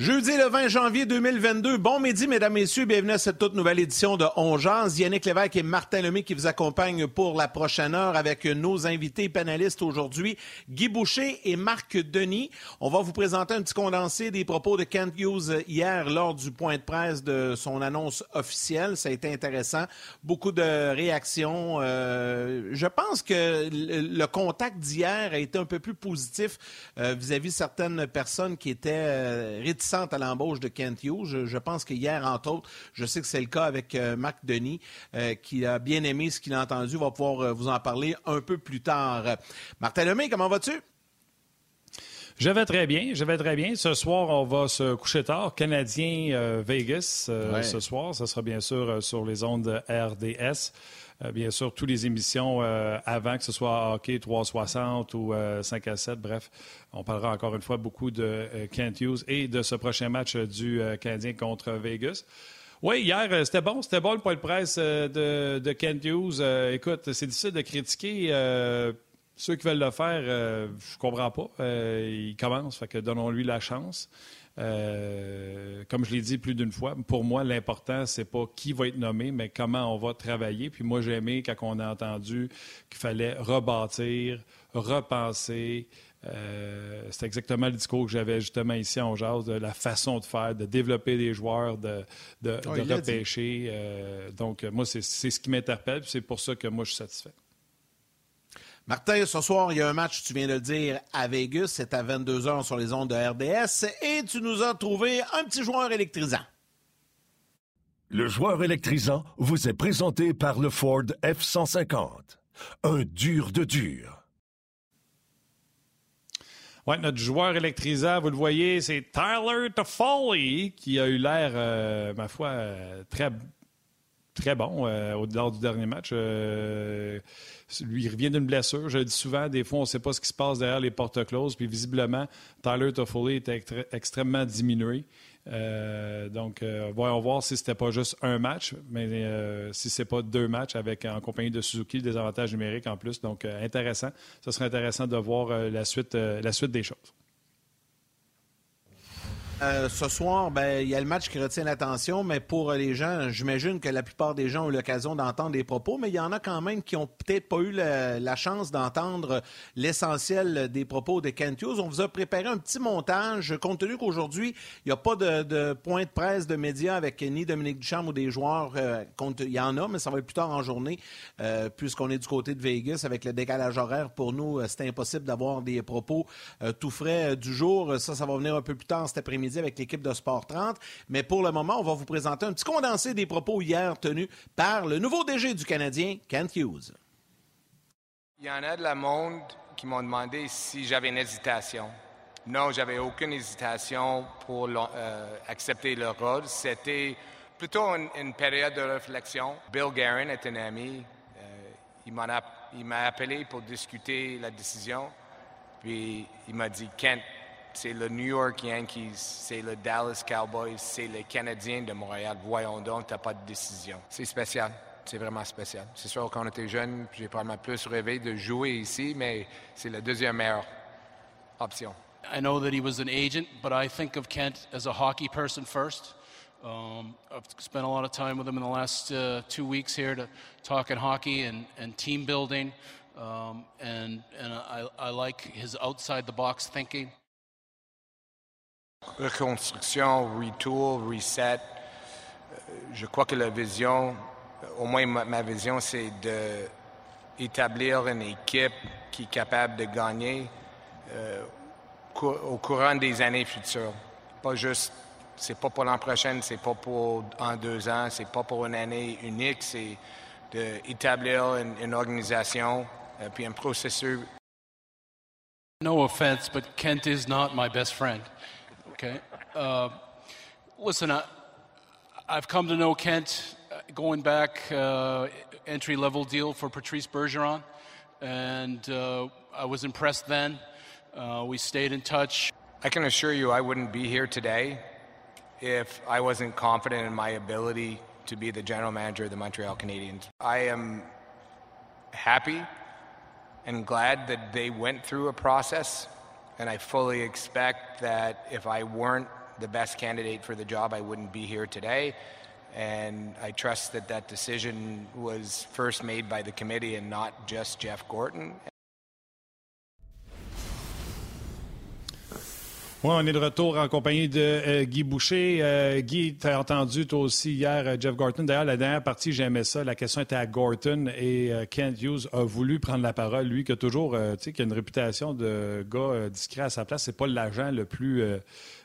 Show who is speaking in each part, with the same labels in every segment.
Speaker 1: Jeudi le 20 janvier 2022. Bon midi, mesdames, messieurs. Bienvenue à cette toute nouvelle édition de Ongeance. Yannick Lévesque et Martin Lemay qui vous accompagnent pour la prochaine heure avec nos invités panélistes aujourd'hui, Guy Boucher et Marc Denis. On va vous présenter un petit condensé des propos de Kent Hughes hier lors du point de presse de son annonce officielle. Ça a été intéressant. Beaucoup de réactions. Euh, je pense que le contact d'hier a été un peu plus positif euh, vis-à-vis certaines personnes qui étaient euh, réticentes à l'embauche de Kent Hughes. Je, pense que hier, entre autres, je sais que c'est le cas avec euh, Marc Denis, euh, qui a bien aimé ce qu'il a entendu. va pouvoir euh, vous en parler un peu plus tard. Martin Lemay, comment vas-tu?
Speaker 2: Je vais très bien, je vais très bien. Ce soir, on va se coucher tard. Canadien Vegas ce soir. Ce sera bien sûr sur les ondes de RDS. Bien sûr, toutes les émissions avant, que ce soit hockey 360 ou 5 à 7, bref, on parlera encore une fois beaucoup de euh, Kent Hughes et de ce prochain match euh, du euh, Canadien contre Vegas. Oui, hier, c'était bon. C'était bon le point de presse de, Kent Hughes. écoute, c'est difficile de critiquer. ceux qui veulent le faire, je comprends pas. il commence, fait que donnons-lui la chance. Comme je l'ai dit plus d'une fois, pour moi, l'important, c'est pas qui va être nommé, mais comment on va travailler. Puis moi, j'ai aimé quand on a entendu qu'il fallait rebâtir, repenser, euh, c'est exactement le discours que j'avais justement ici en jazz, de la façon de faire, de développer des joueurs, de, de, repêcher. Euh, donc, moi, c'est ce qui m'interpelle, c'est pour ça que moi, je suis satisfait.
Speaker 1: Martin, ce soir, il y a un match, tu viens de le dire, à Vegas. C'est à 22h sur les ondes de RDS. Et tu nous as trouvé un petit joueur électrisant.
Speaker 3: Le joueur électrisant vous est présenté par le Ford F-150. Un dur de dur.
Speaker 2: Oui, notre joueur électrisant, vous le voyez, c'est Tyler Toffoli, qui a eu l'air, euh, ma foi, euh, très, très bon euh, au delà du dernier match. lui, il revient d'une blessure. Je le dis souvent, des fois, on ne sait pas ce qui se passe derrière les portes closes. Puis visiblement, Tyler Toffoli est extrêmement diminué. Euh, donc, euh, on va voir si c'était pas juste un match, mais euh, si c'est pas deux matchs avec en compagnie de Suzuki, des avantages numériques en plus. Donc, intéressant. Ce serait intéressant de voir la suite des choses.
Speaker 1: Euh, ce soir, ben, il y a le match qui retient l'attention, mais pour les gens, j'imagine que la plupart des gens ont eu l'occasion d'entendre des propos, mais il y en a quand même qui ont peut-être pas eu la, chance d'entendre l'essentiel des propos de Kent. On vous a préparé un petit montage, compte tenu qu'aujourd'hui, il n'y a pas de, point de presse de médias avec ni Dominique Duchamp ou des joueurs. Euh, il y en a, mais ça va être plus tard en journée, euh, puisqu'on est du côté de Vegas avec le décalage horaire. Pour nous, c'est impossible d'avoir des propos tout frais du jour. Ça, ça va venir un peu plus tard cet après-midi avec l'équipe de Sport 30. Mais pour le moment, on va vous présenter un petit condensé des propos hier tenus par le nouveau DG du Canadien, Kent Hughes.
Speaker 4: Il y en a de la monde qui m'ont demandé si j'avais une hésitation. Non, j'avais aucune hésitation pour euh, accepter le rôle. C'était plutôt une, période de réflexion. Bill Guerin est un ami. Euh, il m'a appelé pour discuter la décision. Puis il m'a dit, Kent, c'est le New York Yankees, c'est le Dallas Cowboys, c'est les Canadiens de Montréal. Voyons donc, tu n'as pas de décision. C'est spécial. C'est vraiment spécial. C'est sûr, quand on était jeune, j'ai probablement plus rêvé de jouer ici, mais c'est la deuxième meilleure option.
Speaker 5: I know that he was an agent, but I think of Kent as a hockey person first. Um, I've spent a lot of time with him in the last uh, two weeks here to talking hockey and, and team building. Um, and and I, I like his outside the box thinking.
Speaker 4: Reconstruction, retour, reset. Euh, je crois que la vision, au moins ma, vision, c'est d'établir une équipe qui est capable de gagner euh, au courant des années futures. Pas juste, c'est pas pour l'an prochain, c'est pas pour en deux ans, c'est pas pour une année unique, c'est d'établir une, organisation euh, puis un processus.
Speaker 5: No offense, but Kent is not my best friend. Okay. Uh, listen, I, have come to know Kent uh, going back uh, entry level deal for Patrice Bergeron, and uh, I was impressed then. Uh, we stayed in touch.
Speaker 4: I can assure you I wouldn't be here today if I wasn't confident in my ability to be the general manager of the Montreal Canadiens. I am happy and glad that they went through a process, and I fully expect that if I weren't the best candidate for the job, I wouldn't be here today. And I trust that that decision was first made by the committee and not just Jeff Gorton.
Speaker 2: Oui, on est de retour en compagnie de euh, Guy Boucher. Euh, Guy, tu as entendu toi aussi hier euh, Jeff Gorton. D'ailleurs, la dernière partie, j'aimais ça. La question était à Gorton et Kent Hughes a voulu prendre la parole. Lui qui a toujours, tu sais, qui a une réputation de gars discret à sa place. C'est pas l'agent le plus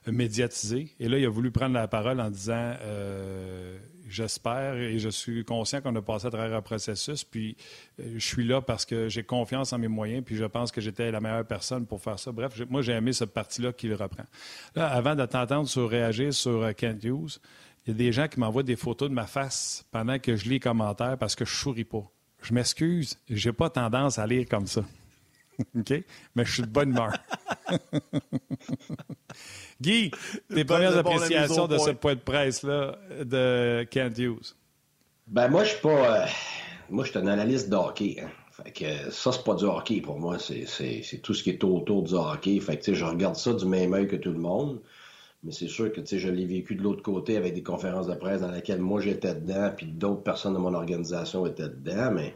Speaker 2: médiatisé. Et là, il a voulu prendre la parole en disant j'espère et je suis conscient qu'on a passé à travers un processus. Puis euh, je suis là parce que j'ai confiance en mes moyens. Puis je pense que j'étais la meilleure personne pour faire ça. Bref, moi, j'ai aimé cette partie-là qu'il reprend. Là, avant de t'entendre sur réagir sur euh, Kent Hughes, il y a des gens qui m'envoient des photos de ma face pendant que je lis les commentaires parce que je souris pas. Je m'excuse, j'ai pas tendance à lire comme ça. OK? Mais je suis de bonne humeur. Guy, tes premières appréciations de ce point de presse-là de Kent Hughes?
Speaker 6: Ben, moi, je suis pas. Euh, moi, je suis un analyste de hockey. Hein. Fait que ça, c'est pas du hockey pour moi. C'est tout ce qui est autour du hockey. Fait que, je regarde ça du même œil que tout le monde. Mais c'est sûr que je l'ai vécu de l'autre côté avec des conférences de presse dans lesquelles moi j'étais dedans, puis d'autres personnes de mon organisation étaient dedans. Mais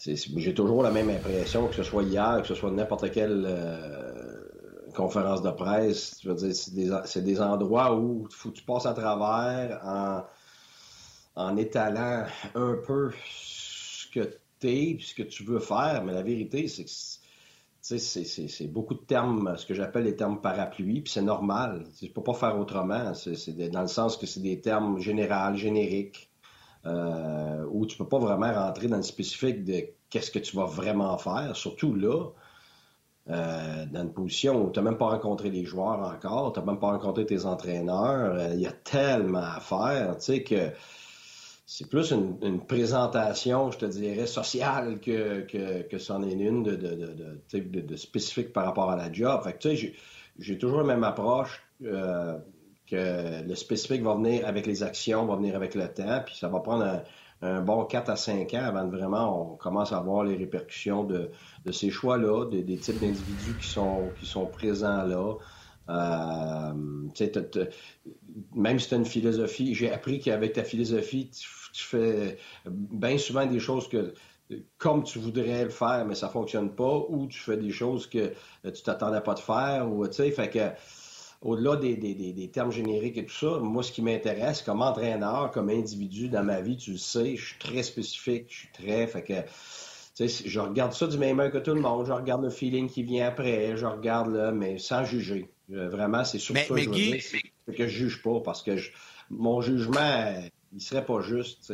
Speaker 6: j'ai toujours la même impression, que ce soit hier, que ce soit n'importe quelle euh, conférence de presse. Je veux dire, c'est des, endroits où faut tu passes à travers en, en étalant un peu ce que tu es, ce que tu veux faire. Mais la vérité, c'est que c'est beaucoup de termes, ce que j'appelle les termes parapluie, puis c'est normal. Tu peux pas faire autrement. C'est dans le sens que c'est des termes généraux, génériques, euh, où tu peux pas vraiment rentrer dans le spécifique de qu'est-ce que tu vas vraiment faire. Surtout là, euh, dans une position où tu n'as même pas rencontré les joueurs encore, tu n'as même pas rencontré tes entraîneurs. Euh, il y a tellement à faire, tu sais, que c'est plus une, présentation, je te dirais, sociale que, que, que c'en est une de, de, de, spécifique par rapport à la job. Fait que, tu sais, j'ai toujours la même approche le spécifique va venir avec les actions, va venir avec le temps, puis ça va prendre un, bon 4 à 5 ans avant de vraiment on commence à voir les répercussions de, ces choix-là, des, types d'individus qui sont, présents là. Euh, même si tu as une philosophie, j'ai appris qu'avec ta philosophie, tu, fais bien souvent des choses que comme tu voudrais le faire, mais ça fonctionne pas, ou tu fais des choses que tu t'attendais pas de faire, ou tu sais, fait que au-delà des, termes génériques et tout ça, moi, ce qui m'intéresse comme entraîneur, comme individu dans ma vie, tu le sais, je suis très spécifique, je suis très. Fait que, je regarde ça du même œil que tout le monde. Je regarde le feeling qui vient après. Je regarde là, mais sans juger. Vraiment, c'est sur ça que je veux que je juge pas parce que mon jugement, il serait pas juste.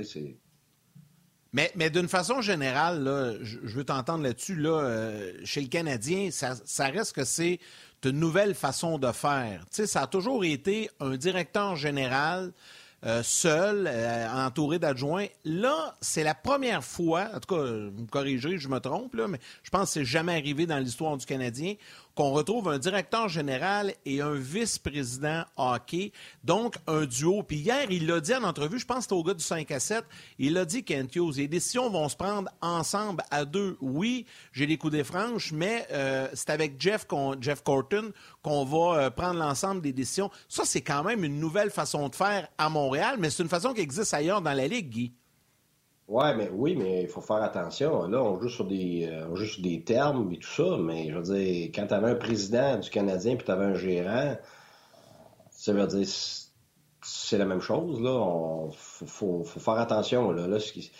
Speaker 1: Mais, mais d'une façon générale, là, je, veux t'entendre là-dessus. Là, euh, chez le Canadien, ça, ça reste que c'est une nouvelle façon de faire. Tu sais, ça a toujours été un directeur général euh, seul, euh, entouré d'adjoints. Là, c'est la première fois, en tout cas, vous me corrigerez, je me trompe, là, mais je pense que c'est jamais arrivé dans l'histoire du Canadien, qu'on retrouve un directeur général et un vice-président hockey, donc un duo. Puis hier, il l'a dit en entrevue, je pense que c'était au gars du 5 à 7, il a dit, Kent les décisions vont se prendre ensemble à deux. Oui, j'ai les coups des franches, mais euh, c'est avec Jeff, Jeff Corton qu'on va euh, prendre l'ensemble des décisions. Ça, c'est quand même une nouvelle façon de faire à Montréal, mais c'est une façon qui existe ailleurs dans la Ligue, Guy.
Speaker 6: Ouais, mais oui, mais il faut faire attention. Là, on joue sur des euh, des termes et tout ça, mais je veux dire, quand tu avais un président du Canadien puis tu avais un gérant, ça veut dire c'est la même chose. Là, faut, faire attention. Là, là ce, qui,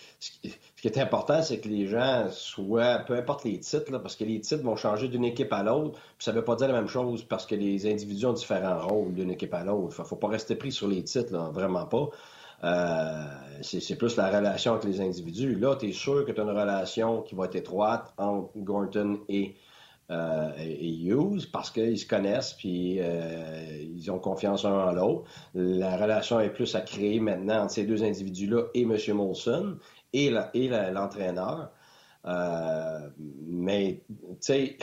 Speaker 6: est important, c'est que les gens soient, peu importe les titres, parce que les titres vont changer d'une équipe à l'autre, puis ça veut pas dire la même chose parce que les individus ont différents rôles d'une équipe à l'autre. Faut, faut pas rester pris sur les titres, vraiment pas. Euh, c'est plus la relation avec les individus. Là, tu es sûr que tu as une relation qui va être étroite entre Gorton et, euh, Hughes parce qu'ils se connaissent puis euh, ils ont confiance un en l'autre. La relation est plus à créer maintenant entre ces deux individus-là et M. Molson et l'entraîneur. mais, tu sais,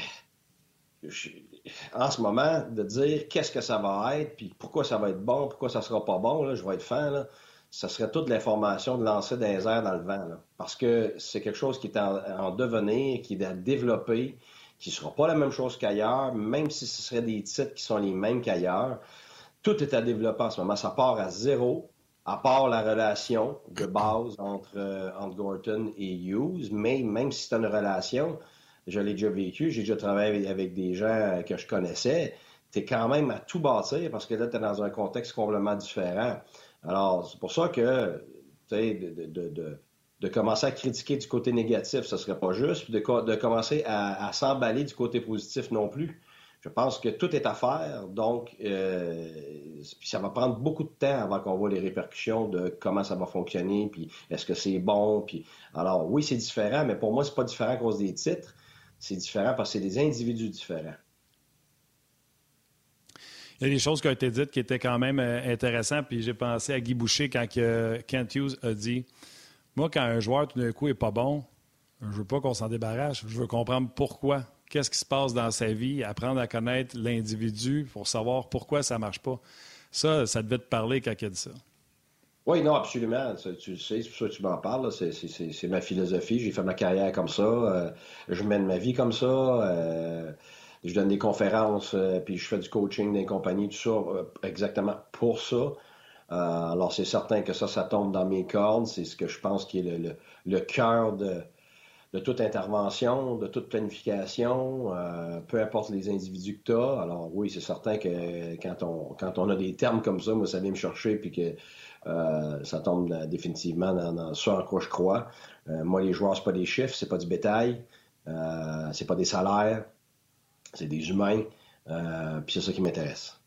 Speaker 6: en ce moment, de dire qu'est-ce que ça va être, puis pourquoi ça va être bon, pourquoi ça sera pas bon, là, je vais être fan, là, ça serait toute l'information de lancer des airs dans le vent. parce que c'est quelque chose qui est en, devenir, qui est à développer, qui ne sera pas la même chose qu'ailleurs, même si ce serait des titres qui sont les mêmes qu'ailleurs. Tout est à développer en ce moment. Ça part à zéro, à part la relation de base entre, euh, entre Gorton et Hughes. Mais même si c'est une relation, je l'ai déjà vécu, j'ai déjà travaillé avec des gens que je connaissais, tu es quand même à tout bâtir parce que là, tu es dans un contexte complètement différent. Alors, c'est pour ça que, tu sais, de, commencer à critiquer du côté négatif, ce serait pas juste, puis de, commencer à, s'emballer du côté positif non plus. Je pense que tout est à faire, donc euh, ça va prendre beaucoup de temps avant qu'on voit les répercussions de comment ça va fonctionner, puis est-ce que c'est bon, puis alors oui c'est différent, mais pour moi c'est pas différent à cause des titres, c'est différent parce que c'est des individus différents.
Speaker 2: Il y a des choses qui ont été dites qui étaient quand même euh, intéressantes. Puis j'ai pensé à Guy Boucher quand Kent Hughes a dit Moi, quand un joueur tout d'un coup est pas bon, je veux pas qu'on s'en débarrasse. Je veux comprendre pourquoi. Qu'est-ce qui se passe dans sa vie, apprendre à connaître l'individu pour savoir pourquoi ça marche pas. Ça, ça devait te parler quand il a dit ça.
Speaker 6: Oui, non, absolument. Tu sais, c'est pour ça que tu m'en parles. C'est ma philosophie. J'ai fait ma carrière comme ça. Euh, je mène ma vie comme ça. Euh, je donne des conférences, euh, puis je fais du coaching les compagnies, tout ça, euh, exactement pour ça. Euh, alors, c'est certain que ça, ça tombe dans mes cordes. C'est ce que je pense qui est le, cœur de, toute intervention, de toute planification, peu importe les individus que tu as. Alors, oui, c'est certain que quand on, a des termes comme ça, moi, ça vient me chercher, puis que ça tombe définitivement dans, ce en quoi je crois. moi, les joueurs, c'est pas des chiffres, c'est pas du bétail, c'est pas des salaires. C'est des humains. Euh, puis c'est ça qui m'intéresse.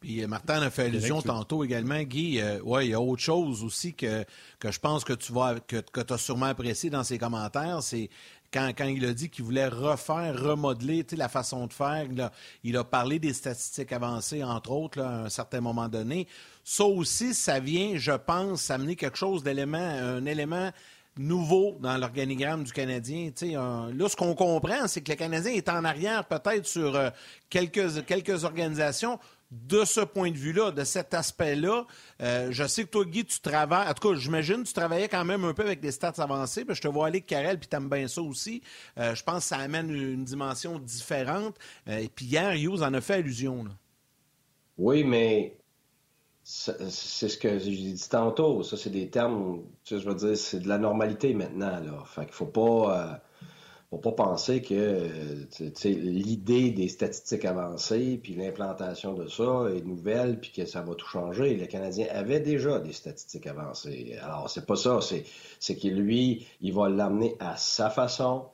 Speaker 1: Puis euh, Martin a fait allusion tantôt également, Guy. Euh, ouais, il y a autre chose aussi que, que je pense que tu vas que, que as sûrement apprécié dans ses commentaires, c'est quand, quand, il a dit qu'il voulait refaire, remodeler la façon de faire. Il a, il a, parlé des statistiques avancées, entre autres, à un certain moment donné. Ça aussi, ça vient, je pense, amener quelque chose d'élément, un élément nouveau dans l'organigramme du Canadien. là, ce qu'on comprend, c'est que le Canadien est en arrière peut-être sur euh, quelques, quelques organisations. De ce point de vue-là, de cet aspect-là, euh, je sais que toi, Guy, tu travailles, en tout cas, j'imagine tu travaillais quand même un peu avec des stats avancées. je te vois aller avec Karel, puis aimes bien ça aussi. Euh, je pense que ça amène une dimension différente. et puis hier, Hughes en a fait allusion.
Speaker 6: Oui, mais c'est ce que j'ai dit tantôt. Ça, c'est des termes, tu je veux dire, c'est de la normalité maintenant. Là. Fait faut pas, euh, faut pas penser que l'idée des statistiques avancées, puis l'implantation de ça est nouvelle, puis que ça va tout changer. Le Canadien avait déjà des statistiques avancées. Alors, c'est pas ça. C'est que lui, il va l'amener à sa façon.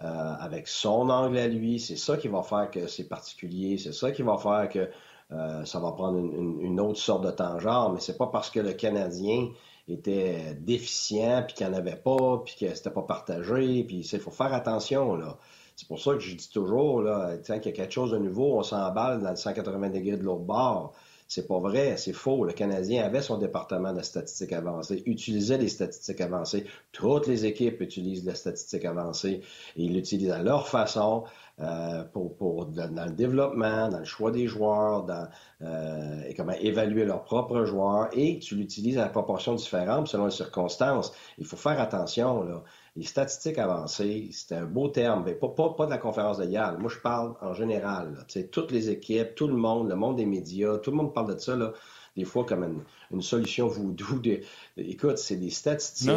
Speaker 6: Euh, avec son angle à lui, c'est ça qui va faire que c'est particulier, c'est ça qui va faire que euh, ça va prendre une, autre sorte de temps genre, mais c'est pas parce que le Canadien était déficient, puis qu'il n'y en avait pas, puis que c'était pas partagé, puis il faut faire attention, là. C'est pour ça que je dis toujours, là, qu'il y a quelque chose de nouveau, on s'emballe dans le 180 degrés de l'autre bord. C'est pas vrai, c'est faux. Le Canadien avait son département de statistiques avancées, utilisait les statistiques avancées. Toutes les équipes utilisent les statistiques avancées et ils l'utilisent à leur façon. Euh, pour, dans le développement, dans le choix des joueurs, dans euh, et comment évaluer leurs propres joueurs, et tu l'utilises à proportion différente selon les circonstances. Il faut faire attention. Là. Les statistiques avancées, c'est un beau terme, mais pas, pas, de la conférence de Yale. Moi, je parle en général. Là. Toutes les équipes, tout le monde, le monde des médias, tout le monde parle de ça. Là des fois comme une, solution voodoo. De, écoute, c'est des statistiques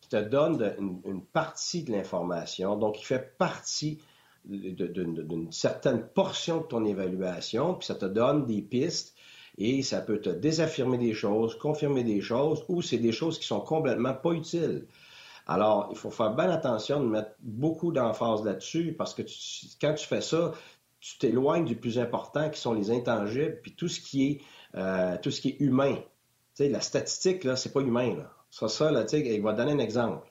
Speaker 6: Qui, te, donnent une, une, partie de l'information, donc qui fait partie d'une certaine portion de ton évaluation, puis ça te donne des pistes et ça peut te désaffirmer des choses, confirmer des choses, ou c'est des choses qui sont complètement pas utiles. Alors, il faut faire bien attention de mettre beaucoup d'emphase là-dessus parce que quand tu fais ça, tu t'éloignes du plus important qui sont les intangibles, puis tout ce qui est, euh, tout ce qui est humain. Tu sais, la statistique, là, c'est pas humain. Là. Ça, ça, là, tu sais, il va donner un exemple.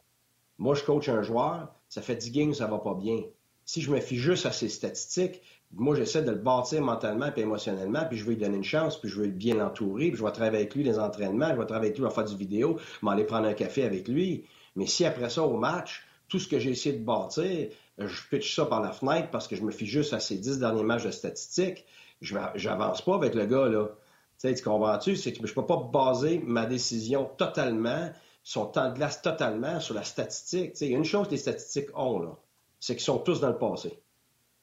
Speaker 6: Moi, je coach un joueur, ça fait 10 games, ça va pas bien. si je me fie juste à ses statistiques, moi, j'essaie de le bâtir mentalement et émotionnellement, puis je veux lui donner une chance, puis je veux bien l'entourer, puis je vais travailler avec lui les entraînements, je vais travailler avec lui, va faire du vidéo, m'aller prendre un café avec lui. Mais si après ça, au match, tout ce que j'ai essayé de bâtir, je pitch ça par la fenêtre parce que je me fie juste à ces dix derniers matchs de statistiques, je n'avance pas avec le gars, là. Tu, comprends-tu? C'est que je peux pas baser ma décision totalement, son temps de glace totalement sur la statistique. Il y a une chose que les statistiques ont, là, c'est qu'ils sont tous dans le passé.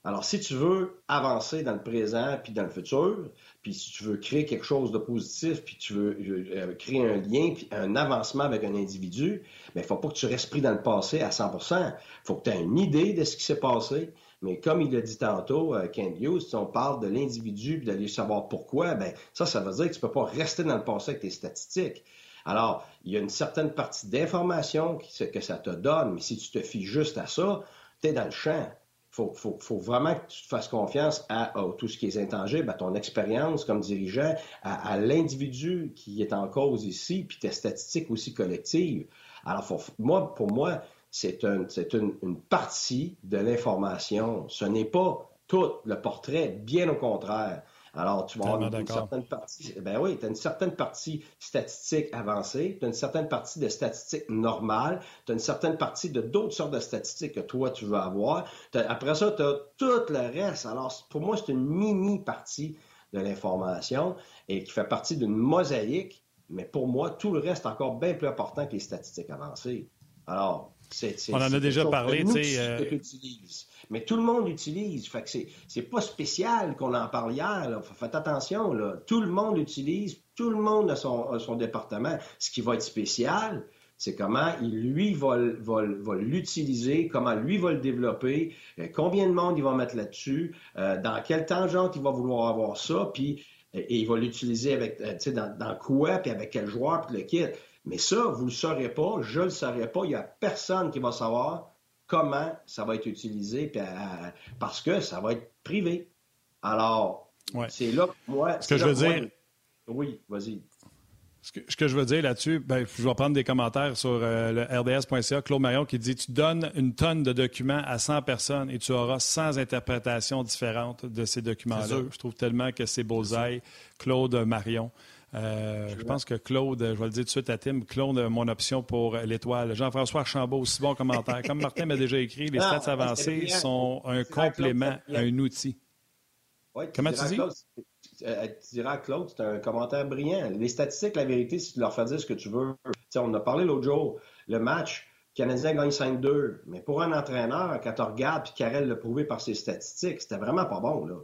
Speaker 6: Alors, si tu veux avancer dans le présent puis dans le futur, puis si tu veux créer quelque chose de positif, puis tu veux euh, créer un lien, puis un avancement avec un individu, il ne faut pas que tu restes pris dans le passé à 100% Il faut que tu aies une idée de ce qui s'est passé. Mais comme il l'a dit tantôt, euh, Ken Hughes, si on parle de l'individu puis d'aller savoir pourquoi, ben ça, ça veut dire que tu peux pas rester dans le passé avec tes statistiques. Alors, il y a une certaine partie d'information que ça te donne, mais si tu te fies juste à ça, tu es dans le champ faut, faut, vraiment que tu te fasses confiance à, tout ce qui est intangible, à ton expérience comme dirigeant, à, l'individu qui est en cause ici, puis tes statistiques aussi collectives. Alors, moi, pour moi, c'est une partie de l'information. Ce n'est pas tout le portrait, bien au contraire. Alors, tu vas avoir une certaine partie, ben oui, tu as une certaine partie statistique avancée, tu as une certaine partie de statistiques normales, tu as une certaine partie de d'autres sortes de statistiques que toi, tu veux avoir. Après ça, tu as tout le reste. Alors, pour moi, c'est une mini-partie de l'information et qui fait partie d'une mosaïque, mais pour moi, tout le reste est encore bien plus important que les statistiques avancées. Alors, c'est,
Speaker 2: On en a déjà parlé, tu sais. Euh,
Speaker 6: mais tout le monde l'utilise. Fait que c'est pas spécial qu'on en parle hier. Faites attention. Là. Tout le monde l'utilise. Tout le monde a son, son, département. Ce qui va être spécial, c'est comment il, lui, va, va, l'utiliser, comment lui va le développer, euh, combien de monde il va mettre là-dessus, euh, dans quelle tangente il va vouloir avoir ça, puis et il va l'utiliser avec, dans, dans, quoi, puis avec quel joueur, puis le kit. Mais ça, vous ne le saurez pas, je ne le saurai pas, il n'y a personne qui va savoir comment ça va être utilisé euh, parce que ça va être privé. Alors, c'est là que moi.
Speaker 2: Ce que je veux dire.
Speaker 6: Oui, vas-y.
Speaker 2: Ce que, je veux dire là-dessus, ben, je vais prendre des commentaires sur euh, le rds.ca. Claude Marion qui dit Tu donnes une tonne de documents à 100 personnes et tu auras 100 interprétations différentes de ces documents-là. Je trouve tellement que c'est beau-aille. Claude Marion. Euh, je pense que Claude, je vais le dire tout de suite à Tim, Claude, mon option pour l'étoile. Jean-François Archambault, aussi bon commentaire. Comme Martin m'a déjà écrit, les stats avancés sont un complément, un outil. Comment tu dis?
Speaker 6: Euh, tu diras à Claude, c'est un commentaire brillant. Les statistiques, la vérité, si tu leur fais dire ce que tu veux. on a parlé l'autre jour, le match, Canadien gagne 5-2. Mais pour un entraîneur, quand tu regardes, puis Karel l'a prouvé par ses statistiques, c'était vraiment pas bon. Là.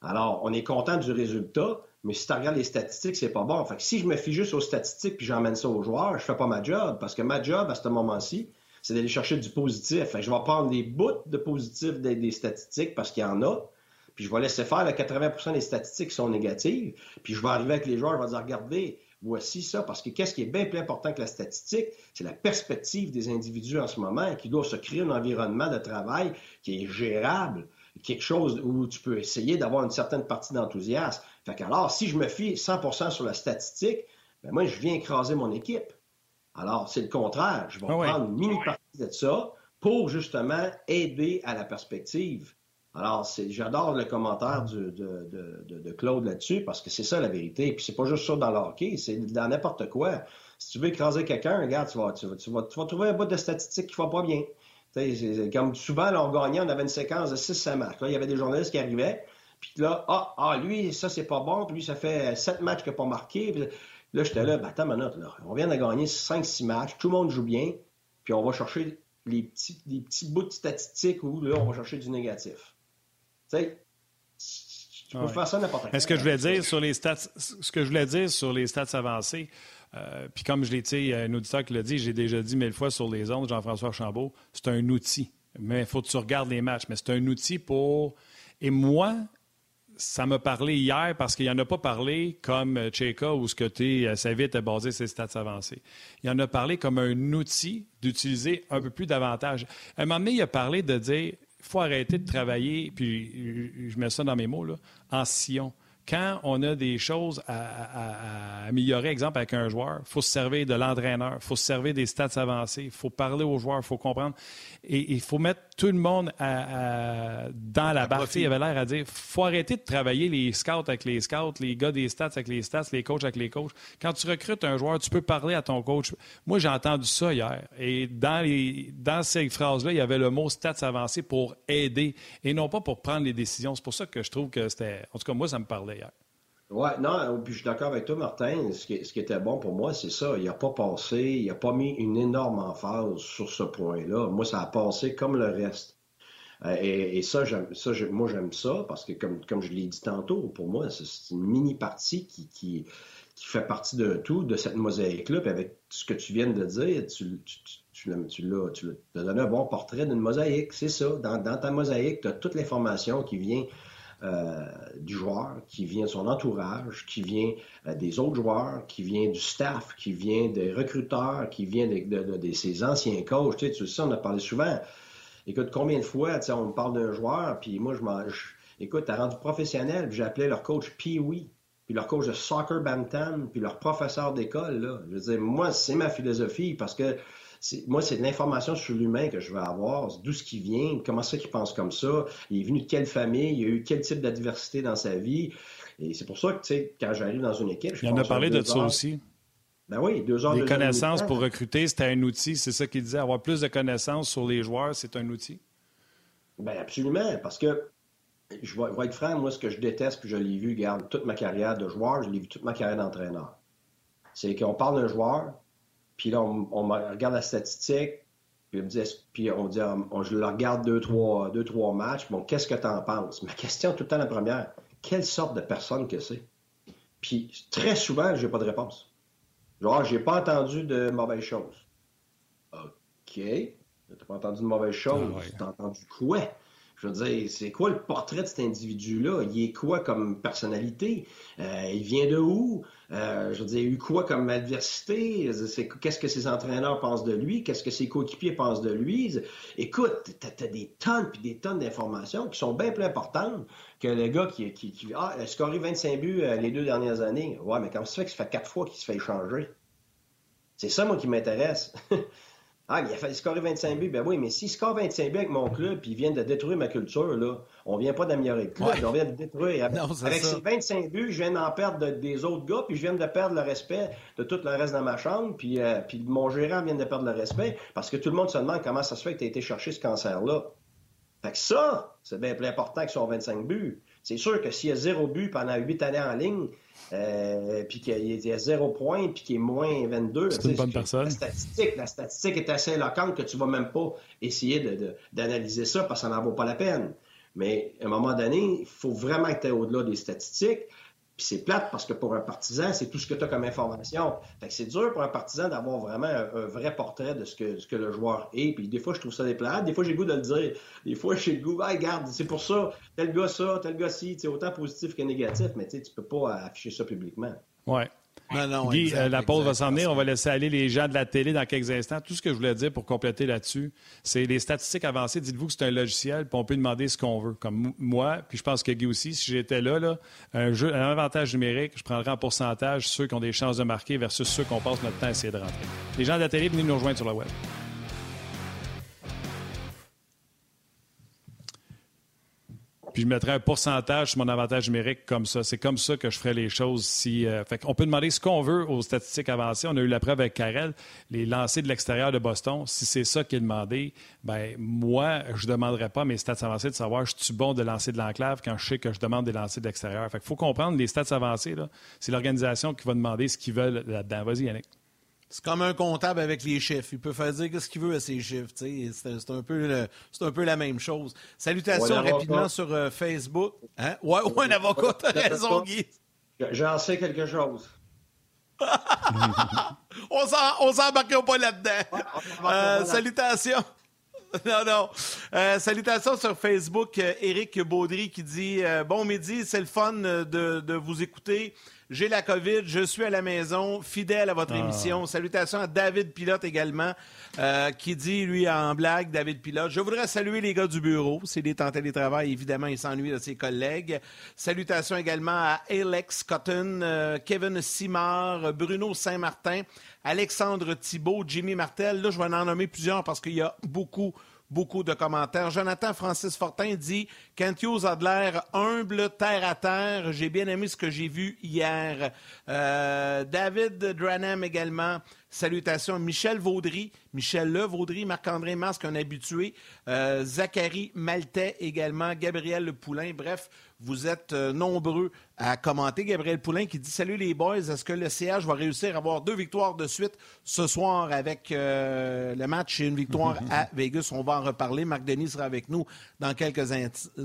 Speaker 6: Alors, on est content du résultat, mais si tu regardes les statistiques, c'est pas bon. Fait que si je me fie juste aux statistiques puis j'emmène ça aux joueurs, je fais pas ma job. Parce que ma job, à ce moment-ci, c'est d'aller chercher du positif. Fait que je vais prendre des bouts de positif des, statistiques parce qu'il y en a. Puis je vais laisser faire le 80% des statistiques sont négatives. Puis je vais arriver avec les joueurs, je vais dire, regardez, voici ça. Parce que qu'est-ce qui est bien plus important que la statistique? C'est la perspective des individus en ce moment qui doivent se créer un environnement de travail qui est gérable quelque chose où tu peux essayer d'avoir une certaine partie d'enthousiasme. Fait qu'alors, si je me fie 100% sur la statistique, ben moi, je viens écraser mon équipe. Alors, c'est le contraire. Je vais ah prendre une mini-partie de ça pour justement aider à la perspective. Alors, j'adore le commentaire de, Claude là-dessus parce que c'est ça la vérité. Puis c'est pas juste ça dans le hockey, c'est dans n'importe quoi. Si tu veux écraser quelqu'un, regarde, tu vas, tu, vas, trouver un bout de statistique qui va pas bien. Comme souvent, là, on gagnait, on avait une séquence de 6 matchs. Là, il y avait des journalistes qui arrivaient, puis là, ah, ah, lui, ça, c'est pas bon, puis lui, ça fait 7 matchs qu'il n'a pas marqué. Puis là, j'étais là, ben, attends ma note, là. On vient de gagner 5-6 matchs, tout le monde joue bien, puis on va chercher les petits, les petits bouts de statistiques où, là, on va chercher du négatif. Tu sais, tu peux faire ça n'importe
Speaker 2: quoi. Ce que je voulais dire sur les stats, ce que je voulais dire sur les stats avancées, euh, puis comme je l'ai dit, un auditeur qui l'a dit, j'ai déjà dit mille fois sur les ondes, Jean-François Chambault, c'est un outil. Mais il faut que tu regardes les matchs. Mais c'est un outil pour. Et moi, ça m'a parlé hier parce qu'il en a pas parlé comme Cheka ou ce que es, ça vite à baser ses stats avancés. Il en a parlé comme un outil d'utiliser un peu plus d'avantages. À un moment donné, il a parlé de dire il faut arrêter de travailler, puis je mets ça dans mes mots, là, en sillon quand on a des choses à, améliorer, exemple avec un joueur, il faut se servir de l'entraîneur, il faut se servir des stats avancés, il faut parler aux joueurs, il faut comprendre. Et il faut mettre tout le monde dans la barre. Il avait l'air à dire faut arrêter de travailler les scouts avec les scouts, les gars des stats avec les stats, les coachs avec les coachs. Quand tu recrutes un joueur, tu peux parler à ton coach. Moi, j'ai entendu ça hier. Et dans, les, dans ces phrases-là, il y avait le mot stats avancés pour aider et non pas pour prendre les décisions. C'est pour ça que je trouve que c'était. En tout cas, moi, ça me parlait
Speaker 6: Oui, non, puis je suis d'accord avec toi, Martin. Ce qui, était bon pour moi, c'est ça. Il n'a pas passé, il n'a pas mis une énorme emphase sur ce point-là. Moi, ça a passé comme le reste. Euh, et, ça, ça moi, j'aime ça parce que, comme, je l'ai dit tantôt, pour moi, c'est une mini-partie qui, fait partie de tout, de cette mosaïque-là. Puis avec ce que tu viens de dire, tu, tu, l'as donné un bon portrait d'une mosaïque. C'est ça. Dans, dans ta mosaïque, tu as toute l'information qui vient euh, du joueur, qui vient de son entourage, qui vient euh, des autres joueurs, qui vient du staff, qui vient des recruteurs, qui vient de, ses anciens coachs. Tu sais, on a parlé souvent. Écoute, combien de fois, tu sais, on me parle d'un joueur, puis moi, je m'en... Écoute, t'as rendu professionnel, puis j'appelais leur coach Pee-Wee, puis leur coach de soccer Bantam, puis leur professeur d'école, là. Je veux dire, moi, c'est ma philosophie, parce que moi, c'est de l'information sur l'humain que je veux avoir, d'où ce qui vient, comment ça qu'il pense comme ça, il est venu de quelle famille, il a eu quel type d'adversité dans sa vie. Et c'est pour ça que, tu sais, quand j'arrive dans une équipe, je
Speaker 2: Il en a parlé de ça aussi.
Speaker 6: Ben oui, deux heures
Speaker 2: Les connaissances pour recruter, c'était un outil. C'est ça qu'il disait. Avoir plus de connaissances sur les joueurs, c'est un outil?
Speaker 6: Ben absolument, parce que je vais, être franc, moi, ce que je déteste, puis je l'ai vu, garde toute ma carrière de joueur, je l'ai vu toute ma carrière d'entraîneur. C'est qu'on parle d'un joueur, puis là, on, regarde la statistique, puis on, dit, puis on dit, je le regarde deux, trois, deux, trois matchs. Bon, qu'est-ce que tu en penses? Ma question tout le temps la première, quelle sorte de personne que c'est? Puis très souvent, j'ai pas de réponse. Genre, j'ai pas entendu de mauvaises choses. OK. T'as pas entendu de mauvaises choses. Ah T'as entendu quoi? Je veux dire, c'est quoi le portrait de cet individu-là? Il est quoi comme personnalité? Euh, il vient de où? Euh, je veux dire, il a eu quoi comme adversité? Qu'est-ce que ses entraîneurs pensent de lui? Qu'est-ce que ses coéquipiers pensent de lui? Écoute, t'as as des tonnes puis des tonnes d'informations qui sont bien plus importantes que le gars qui, qui, qui ah, a scoré 25 buts euh, les deux dernières années. Ouais, mais comment ça fait que ça fait quatre fois qu'il se fait échanger? C'est ça, moi, qui m'intéresse. Ah, il a fait scorer 25 buts. Ben oui, mais s'il score 25 buts avec mon club puis il vient de détruire ma culture, là, on vient pas d'améliorer le club, on vient de détruire. Avec, ses 25 buts, je viens d'en perdre des autres gars, puis je viens de perdre le respect de tout le reste de ma chambre, puis, euh, puis mon gérant vient de perdre le respect parce que tout le monde se demande comment ça se fait que tu as été chercher ce cancer-là. Fait que ça, c'est bien plus important que son 25 buts. C'est sûr que s'il y a zéro but pendant huit années en ligne, euh, puis qu'il y a zéro point, puis qu'il est moins 22.
Speaker 2: C'est une bonne personne.
Speaker 6: La statistique, la statistique est assez éloquente que tu vas même pas essayer d'analyser ça parce que ça n'en vaut pas la peine. Mais à un moment donné, il faut vraiment que tu au-delà des statistiques. Puis c'est plate parce que pour un partisan, c'est tout ce que tu as comme information. Fait que c'est dur pour un partisan d'avoir vraiment un, vrai portrait de ce que, ce que le joueur est. Puis des fois, je trouve ça déplacé. Des fois, j'ai le goût de le dire. Des fois, j'ai le goût, ah, regarde, c'est pour ça, tel gars ça, tel gars ci, autant positif que négatif, mais tu peux pas afficher ça publiquement.
Speaker 2: Ouais. Guy, euh, la pause va s'en venir. On va laisser aller les gens de la télé dans quelques instants. Tout ce que je voulais dire pour compléter là-dessus, c'est les statistiques avancées. Dites-vous que c'est un logiciel, puis on peut demander ce qu'on veut. Comme moi, puis je pense que Guy aussi, si j'étais là, là un, jeu, un avantage numérique, je prendrais en pourcentage ceux qui ont des chances de marquer versus ceux qu'on passe notre temps à essayer de rentrer. Les gens de la télé, venez nous rejoindre sur la web. Puis je mettrais un pourcentage sur mon avantage numérique comme ça. C'est comme ça que je ferais les choses. Si, euh, on peut demander ce qu'on veut aux statistiques avancées. On a eu la preuve avec Karel, les lancers de l'extérieur de Boston. Si c'est ça qui est demandé, ben moi, je ne demanderais pas mes stats avancées de savoir je suis bon de lancer de l'enclave quand je sais que je demande des lancers de l'extérieur? Fait faut comprendre les stats avancées. C'est l'organisation qui va demander ce qu'ils veulent là-dedans. Vas-y, Yannick.
Speaker 1: C'est comme un comptable avec les chiffres. Il peut faire dire ce qu'il veut à ses chiffres. C'est un, peu un peu la même chose. Salutations rapidement sur euh, Facebook. Hein? Ouais, ouais, un avocat, t'as raison, Guy.
Speaker 6: J'en sais quelque chose.
Speaker 1: on s'en embarquera pas là-dedans. Euh, salutations. non, non. Euh, salutations sur Facebook, Éric Baudry qui dit Bon midi, c'est le fun de, de vous écouter. J'ai la COVID, je suis à la maison, fidèle à votre ah. émission. Salutations à David Pilote également, euh, qui dit, lui, en blague, David Pilote, je voudrais saluer les gars du bureau. C'est des temps télétravail, évidemment, il s'ennuie de ses collègues. Salutations également à Alex Cotton, euh, Kevin Simard, Bruno Saint-Martin, Alexandre Thibault, Jimmy Martel. Là, je vais en nommer plusieurs parce qu'il y a beaucoup, beaucoup de commentaires. Jonathan Francis Fortin dit Kent Hughes humble, terre à terre. J'ai bien aimé ce que j'ai vu hier. Euh, David Dranham également. Salutations. Michel Vaudry, Michel Le Vaudry, Marc-André Masque, un habitué. Euh, Zachary Maltais également. Gabriel Le Poulain. Bref, vous êtes euh, nombreux à commenter. Gabriel Poulain qui dit Salut les boys, est-ce que le CH va réussir à avoir deux victoires de suite ce soir avec euh, le match et une victoire à Vegas? On va en reparler. Marc Denis sera avec nous dans quelques,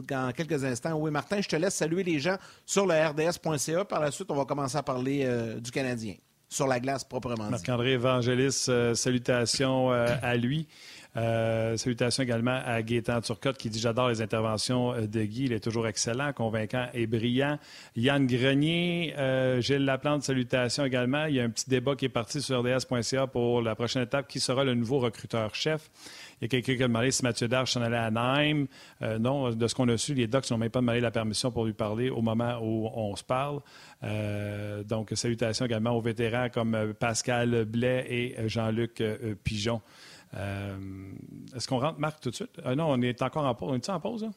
Speaker 1: dans quelques instants. Oui, Martin, je te laisse saluer les gens sur le RDS.ca. Par la suite, on va commencer à parler euh, du Canadien sur la glace proprement dit.
Speaker 2: Marc-André Evangelis, salutations à lui. Euh, salutations également à Gaétan Turcotte qui dit J'adore les interventions euh, de Guy. Il est toujours excellent, convaincant et brillant. Yann Grenier, euh, Gilles Laplante, salutations également. Il y a un petit débat qui est parti sur rds.ca pour la prochaine étape qui sera le nouveau recruteur-chef? Il y a quelqu'un qui a demandé si Mathieu Darche s'en allait à Nîmes. non, de ce qu'on a su, les Docs n'ont même pas demandé la permission pour lui parler au moment où on se parle. donc, salutations également aux vétérans comme Pascal Blais et Jean-Luc Pigeon. Euh, est-ce qu'on rentre, Marc, tout de suite? Euh, non, on est encore en pause. On est en pause,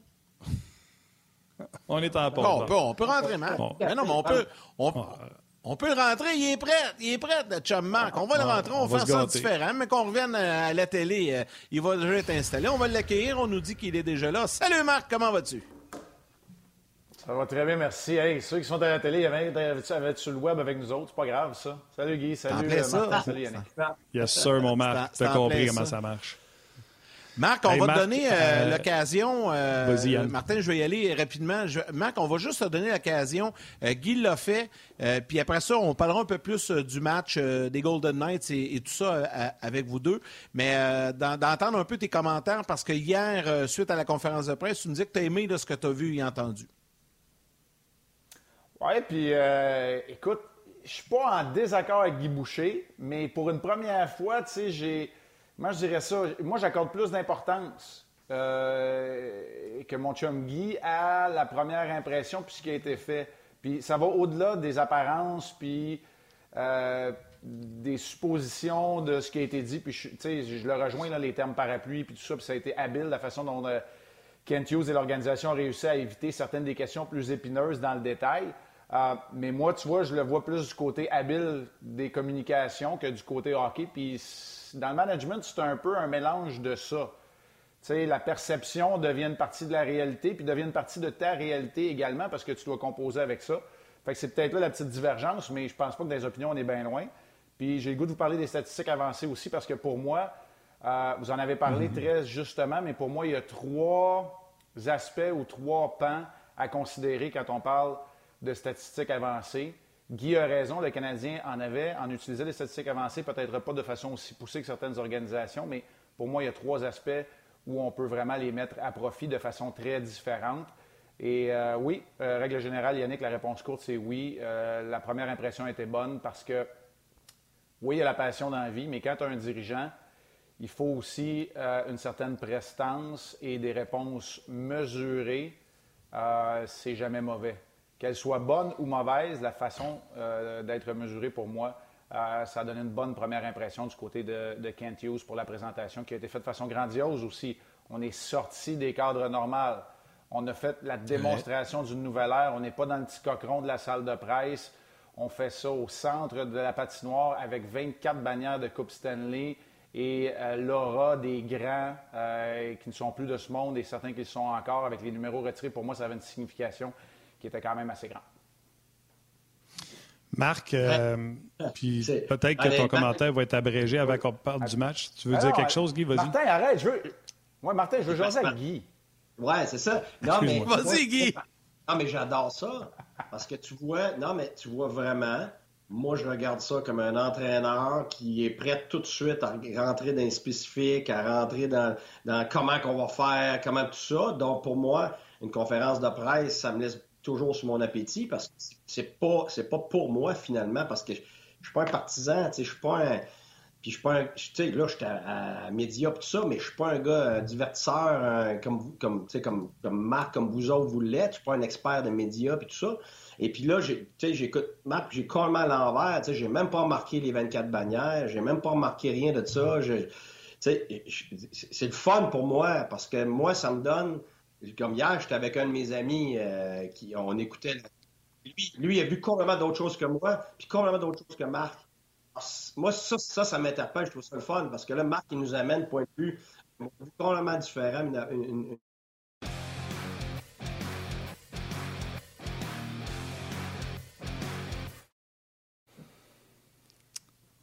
Speaker 2: on est en pause.
Speaker 1: on, peut, on, peut, rentrer, Marc. non, mais on peut, on, peut rentrer. Il est prêt. Il est prêt, le chum Marc. On va le rentrer. On, va faire ça différent. Mais qu'on revienne à, la télé, euh, il va déjà être installé. On va l'accueillir. On nous dit qu'il est déjà là. Salut, Marc. Comment vas-tu?
Speaker 7: Ça va très bien, merci. Hey, ceux qui sont à la télé, ils avaient sur le web avec nous autres, c'est pas grave ça. Salut Guy, salut euh, Martin, salut Yannick.
Speaker 2: Yes sir, mon Marc, tu as compris comment ça marche.
Speaker 1: Marc, on va te donner euh, euh, l'occasion. Martin, je vais y aller rapidement. Marc, on va juste te donner l'occasion. Guy l'a fait. puis après ça, on parlera un peu plus du match des Golden Knights et, tout ça avec vous deux. Mais d'entendre un peu tes commentaires parce que hier, suite à la conférence de presse, tu nous dis que tu as aimé ce que tu as vu et entendu.
Speaker 7: Oui, puis euh, écoute, je suis pas en désaccord avec Guy Boucher, mais pour une première fois, tu sais, j'ai. Moi, je dirais ça. Moi, j'accorde plus d'importance euh, que mon chum Guy à la première impression puis ce qui a été fait. Puis ça va au-delà des apparences, puis euh, des suppositions de ce qui a été dit. Puis, tu sais, je le rejoins, là, les termes parapluie, puis tout ça, puis ça a été habile, la façon dont Kent Hughes et l'organisation ont réussi à éviter certaines des questions plus épineuses dans le détail. Euh, mais moi, tu vois, je le vois plus du côté habile des communications que du côté hockey. Puis dans le management, c'est un peu un mélange de ça. Tu sais, la perception devient une partie de la réalité, puis devient une partie de ta réalité également, parce que tu dois composer avec ça. Fait que c'est peut-être là la petite divergence, mais je pense pas que dans les opinions, on est bien loin. Puis j'ai le goût de vous parler des statistiques avancées aussi, parce que pour moi, euh, vous en avez parlé mm-hmm. très justement, mais pour moi, il y a trois aspects ou trois pans à considérer quand on parle de statistiques avancées. Guy a raison, le Canadien en avait, en utilisait des statistiques avancées, peut-être pas de façon aussi poussée que certaines organisations, mais pour moi, il y a trois aspects où on peut vraiment les mettre à profit de façon très différente. Et euh, oui, euh, règle générale, Yannick, la réponse courte, c'est oui. Euh, la première impression était bonne parce que, oui, il y a la passion dans la vie, mais quand tu as un dirigeant, il faut aussi une certaine prestance et des réponses mesurées. c'est jamais mauvais qu'elle soit bonne ou mauvaise, la façon euh, d'être mesurée pour moi, euh, ça a donné une bonne première impression du côté de, Kent Hughes pour la présentation qui a été faite de façon grandiose aussi. On est sorti des cadres normaux. On a fait la démonstration d'une nouvelle ère. On n'est pas dans le petit cochon de la salle de presse. On fait ça au centre de la patinoire avec 24 bannières de Coupe Stanley et euh, l'aura des grands qui ne sont plus de ce monde et certains qui le sont encore avec les numéros retirés. Pour moi, ça avait une signification qui était quand même assez grand.
Speaker 2: Marc, euh, puis peut-être que ton commentaire va être abrégé avant qu'on parle du match. Tu veux dire quelque chose, Guy? Vas-y.
Speaker 7: Martin, arrête. Je veux... Moi, Martin, je veux jaser avec Guy.
Speaker 6: Ouais, c'est ça.
Speaker 1: Non, mais. Vas-y, Guy.
Speaker 6: Non, mais j'adore ça. Parce que tu vois, non, mais tu vois vraiment Moi, je regarde ça comme un entraîneur qui est prêt tout de suite à rentrer dans les spécifiques, à rentrer dans, dans comment qu'on va faire, comment tout ça. Donc, pour moi, une conférence de presse, ça me laisse toujours sur mon appétit parce que c'est pas, c'est pas pour moi finalement parce que je, je suis pas un partisan, tu sais, je suis pas un, puis je suis pas tu sais, là, j'étais à, à média tout ça, mais je suis pas un gars divertisseur comme vous, comme, tu sais, comme, comme Marc, comme vous autres, vous l'êtes. Je suis pas un expert de médias puis tout ça. Et puis là, tu sais, j'écoute Marc, j'ai complètement à l'envers. Tu sais, j'ai même pas remarqué les 24 bannières. J'ai même pas remarqué rien de ça. Je, c'est le fun pour moi parce que moi, ça me donne. Comme hier, j'étais avec un de mes amis euh, qui on écoutait. Lui, lui, il a vu complètement d'autres choses que moi, puis complètement d'autres choses que Marc. Moi, ça, ça, ça m'interpelle, je trouve ça le fun, parce que là, Marc, il nous amène point de vue complètement différent,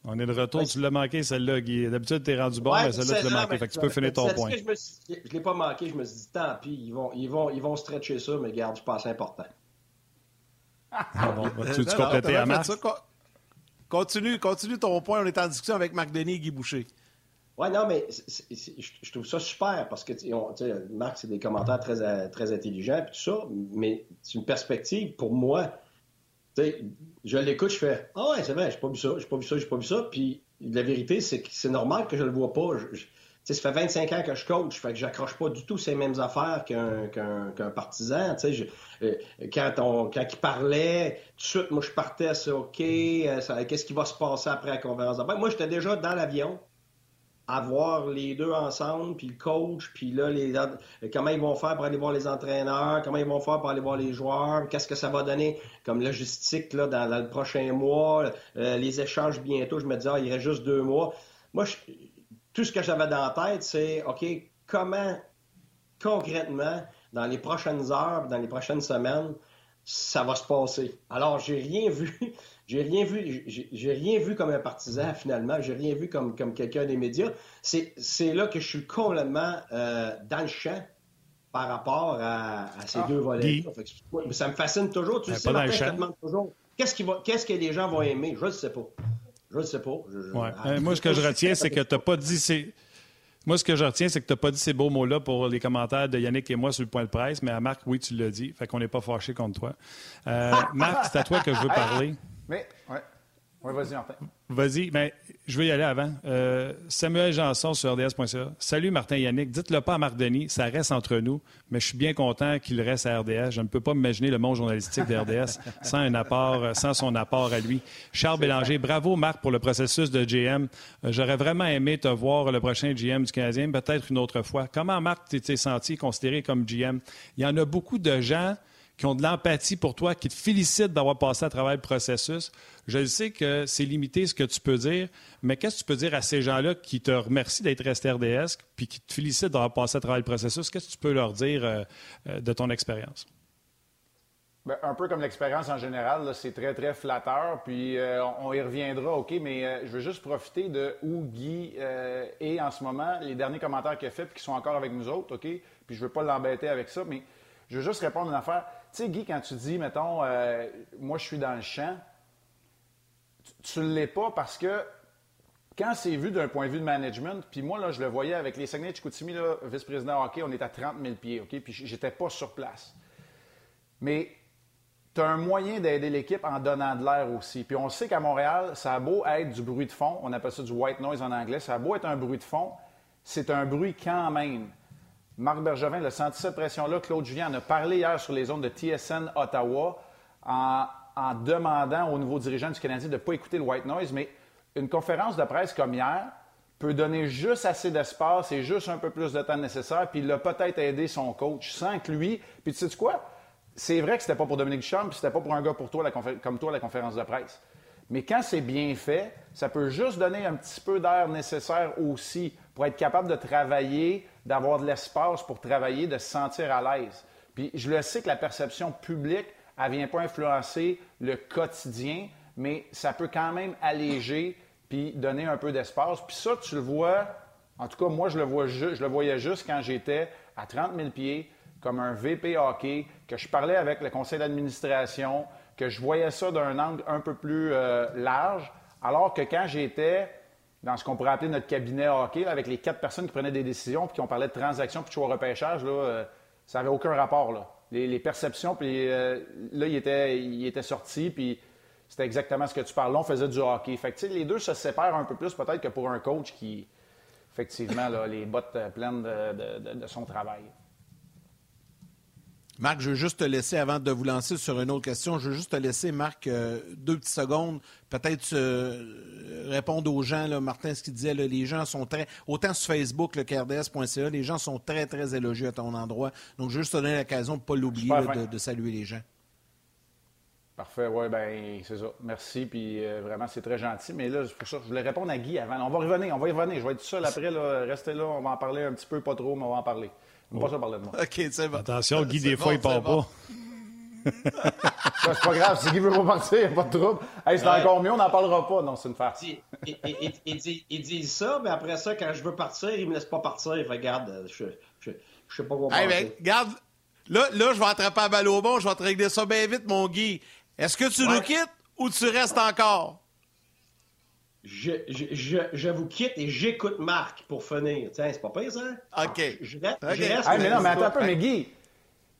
Speaker 2: On est de retour. Tu l'as manqué, celle-là, Guy. D'habitude, tu es rendu bon, mais celle-là, tu l'as manqué. Fait que tu peux finir ton point.
Speaker 6: je ne l'ai pas manqué. Je me suis dit, tant pis, ils vont, ils vont, ils vont stretcher ça, mais garde, je pense important.
Speaker 2: Ah bon, tu, tu compléter à Marc?
Speaker 1: Continue, continue ton point. On est en discussion avec Marc Denis et Guy Boucher.
Speaker 6: Oui, non, mais je trouve ça super parce que Marc, c'est des commentaires très, très intelligents et tout ça, mais c'est une perspective pour moi je l'écoute, je fais Ah ouais, c'est vrai, j'ai pas vu ça, j'ai pas vu ça, j'ai pas vu ça. Puis la vérité, c'est que c'est normal que je le vois pas. ça fait 25 ans que je coach, fait que j'accroche pas du tout ces mêmes affaires qu'un partisan. Euh, quand, on, quand il parlait, tout de suite, moi, je partais, c'est OK, euh, qu'est-ce qui va se passer après la conférence de Moi, j'étais déjà dans l'avion avoir les deux ensemble, puis le coach, puis là, les, comment ils vont faire pour aller voir les entraîneurs, comment ils vont faire pour aller voir les joueurs, qu'est-ce que ça va donner comme logistique là, dans, le prochain mois, euh, les échanges bientôt. Je me disais, ah, il reste juste deux mois. Moi, tout ce que j'avais dans la tête, c'est, OK, comment concrètement, dans les prochaines heures, dans les prochaines semaines, ça va se passer. Alors, j'ai rien vu j'ai rien vu, j'ai rien vu comme un partisan finalement. J'ai rien vu comme, comme quelqu'un des médias. C'est là que je suis complètement euh, dans le champ par rapport à, ces ah, deux volets. Ça me fascine toujours. Tu ben, sais, Martin, je te demande toujours qu'est-ce que les gens vont aimer? Je ne sais pas. Je ne sais pas.
Speaker 2: Euh, moi, ce que je retiens, c'est que tu n'as pas dit. Moi, ce que je retiens, c'est que tu n'as pas dit ces beaux mots-là pour les commentaires de Yannick et moi sur le point de presse, mais à Marc, oui, tu l'as dit. Fait qu'on n'est pas fâché contre toi. Euh, Marc, c'est à toi que je veux parler.
Speaker 7: Mais, ouais. Oui, vas-y, Martin.
Speaker 2: Vas-y, mais ben, je vais y aller avant. Euh, Samuel Janson sur RDS.ca. Salut Martin Yannick. Dites-le pas à Marc Denis, ça reste entre nous, mais je suis bien content qu'il reste à RDS. Je ne peux pas m'imaginer le monde journalistique de RDS sans un apport, sans son apport à lui. Charles Bélanger, bravo Marc pour le processus de GM. Euh, j'aurais vraiment aimé te voir le prochain GM du Canadien, peut-être une autre fois. Comment Marc t'es senti considéré comme GM? Il y en a beaucoup de gens qui ont de l'empathie pour toi, qui te félicitent d'avoir passé à travers le processus. Je sais que c'est limité ce que tu peux dire, mais qu'est-ce que tu peux dire à ces gens-là qui te remercient d'être resté RDS puis qui te félicitent d'avoir passé à travers le processus? Qu'est-ce que tu peux leur dire euh, euh, de ton expérience?
Speaker 7: Bien, un peu comme l'expérience en général, c'est très, très flatteur. Puis euh, on y reviendra, OK, mais je veux juste profiter de où Guy est en ce moment, les derniers commentaires qu'il a fait, puis qui sont encore avec nous autres, OK? Puis je ne veux pas l'embêter avec ça, mais je veux juste répondre à une affaire. Tu sais, Guy, quand tu dis, mettons, moi je suis dans le champ, tu ne l'es pas parce que quand c'est vu d'un point de vue de management, puis moi, là, je le voyais avec les Saguenay Chicoutimi, vice-président hockey, on est à 30 000 pieds, OK? Puis j'étais pas sur place. Mais tu as un moyen d'aider l'équipe en donnant de l'air aussi. Puis on sait qu'à Montréal, ça a beau être du bruit de fond, on appelle ça du white noise en anglais, ça a beau être un bruit de fond, c'est un bruit quand même. Marc Bergevin le senti cette pression-là. Claude Julien en a parlé hier sur les zones de TSN Ottawa en demandant au nouveau dirigeant du Canadien de ne pas écouter le white noise, mais une conférence de presse comme hier peut donner juste assez d'espace et juste un peu plus de temps nécessaire, puis il a peut-être aidé son coach sans que lui. Puis tu sais quoi? C'est vrai que c'était pas pour Dominique Champ, puis c'était pas pour un gars pour toi, comme toi, la conférence de presse. Mais quand c'est bien fait, ça peut juste donner un petit peu d'air nécessaire aussi pour être capable de travailler, d'avoir de l'espace pour travailler, de se sentir à l'aise. Puis je le sais que la perception publique elle ne vient pas influencer le quotidien, mais ça peut quand même alléger puis donner un peu d'espace. Puis ça, tu le vois, en tout cas, moi, je le, vois je le voyais juste quand j'étais à 30 000 pieds, comme un VP hockey, que je parlais avec le conseil d'administration, que je voyais ça d'un angle un peu plus euh, large, alors que quand j'étais dans ce qu'on pourrait appeler notre cabinet hockey, avec les quatre personnes qui prenaient des décisions, puis qui ont parlé de transactions, puis de choix repêchage, là, euh, ça n'avait aucun rapport. Là. Les, perceptions, puis euh, là, il était, il était sorti, puis c'était exactement ce que tu parles. Là, on faisait du hockey. Fait que, les deux se séparent un peu plus peut-être que pour un coach qui, effectivement, les bottes pleines de son travail.
Speaker 1: Marc, je veux juste te laisser, avant de vous lancer sur une autre question, je veux juste te laisser, Marc, euh, deux petites secondes, peut-être euh, répondre aux gens, là, Martin, ce qu'il disait, les gens sont très, autant sur Facebook, le KRDS.ca, les gens sont très, très élogieux à ton endroit. Donc, je veux juste te donner l'occasion de ne pas l'oublier, de, saluer les gens.
Speaker 7: Parfait, oui, ben c'est ça. Merci, puis euh, vraiment, c'est très gentil. Mais là, pour ça, je voulais répondre à Guy avant. On va revenir, on va y revenir. Je vais être seul après, là, restez là, on va en parler un petit peu, pas trop, mais on va en parler. On va pas parler de moi.
Speaker 1: OK, c'est bon.
Speaker 2: Attention, Guy, des fois, il part pas.
Speaker 7: c'est pas grave, si Guy veut pas partir, il n'y a pas de trouble. Hey, c'est encore mieux, on n'en parlera pas. Non, c'est une farce.
Speaker 6: Ils disent ça, mais après ça, quand je veux partir, ils me laissent pas partir. Regarde, je, je, je sais pas quoi
Speaker 1: hey, ben, regarde, là, là, je vais attraper à balle au bon, je vais te régler ça bien vite, mon Guy. Est-ce que tu nous quittes ou tu restes encore?
Speaker 6: Je, je, je, vous quitte et j'écoute Marc pour finir. Tiens, c'est pas pire, ça?
Speaker 1: OK.
Speaker 6: Je, reste,
Speaker 7: mais non, mais attends un peu, mais Guy,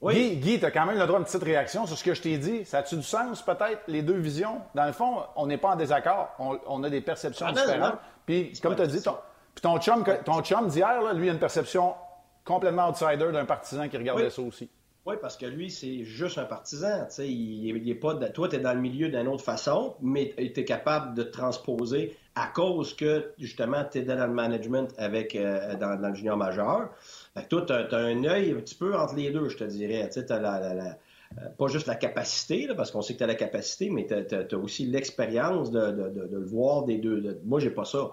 Speaker 7: oui? Guy, Guy tu as quand même le droit à une petite réaction sur ce que je t'ai dit. Ça a-tu du sens, peut-être, les deux visions? Dans le fond, on n'est pas en désaccord. On, on, a des perceptions ah, différentes. Puis, comme tu as dit, ton, puis ton chum, ton chum d'hier, lui, a une perception complètement outsider d'un partisan qui regardait ça aussi.
Speaker 6: Oui, parce que lui, c'est juste un partisan. Il, il est pas toi, tu es dans le milieu d'une autre façon, mais tu es capable de transposer à cause que, justement, tu es dans le management avec euh, dans, le junior majeur. Fait toi, tu as, un œil un petit peu entre les deux, je te dirais. Tu as la, euh, pas juste la capacité, parce qu'on sait que tu as la capacité, mais tu as, aussi l'expérience de, le voir des deux. moi, j'ai pas ça.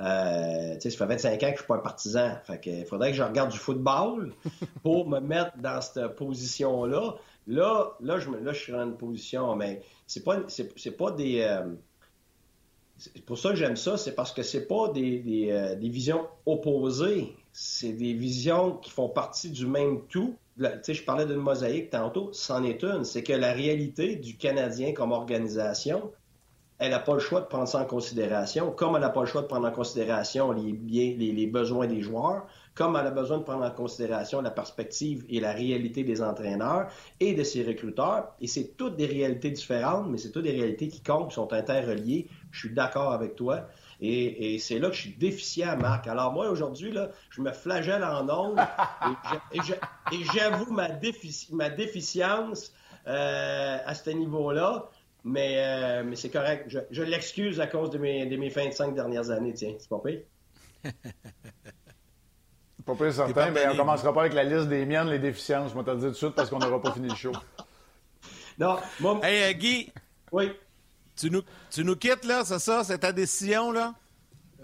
Speaker 6: Euh, ça fait 25 ans que je suis pas un partisan. Fait que, il faudrait que je regarde du football pour me mettre dans cette position-là. Là, là, je, là, je suis dans une position, mais c'est pas, c'est, pas des. Euh, pour ça que j'aime ça, c'est parce que c'est pas des, des, euh, des, visions opposées, c'est des visions qui font partie du même tout. Je parlais d'une mosaïque tantôt, c'en est une. C'est que la réalité du Canadien comme organisation, elle n'a pas le choix de prendre ça en considération, comme elle n'a pas le choix de prendre en considération les, les, besoins des joueurs, comme elle a besoin de prendre en considération la perspective et la réalité des entraîneurs et de ses recruteurs. Et c'est toutes des réalités différentes, mais c'est toutes des réalités qui comptent, qui sont interreliées. Je suis d'accord avec toi. Et, c'est là que je suis déficient, Marc. Alors moi, aujourd'hui, là, je me flagelle en ondes et j'avoue ma, ma déficience euh, à ce niveau-là. Mais, euh, mais c'est correct. Je, l'excuse à cause de mes, de mes 25 dernières années, tiens. C'est pas pire.
Speaker 7: pas pire certain, mais on commencera pas avec la liste des miennes, les déficiences. Je vais te le dire tout de suite parce qu'on n'aura pas fini le show.
Speaker 6: Non, moi...
Speaker 1: Hey, euh, Guy!
Speaker 6: Oui?
Speaker 1: Tu nous, tu nous quittes, là, c'est ça? C'est ta décision, là?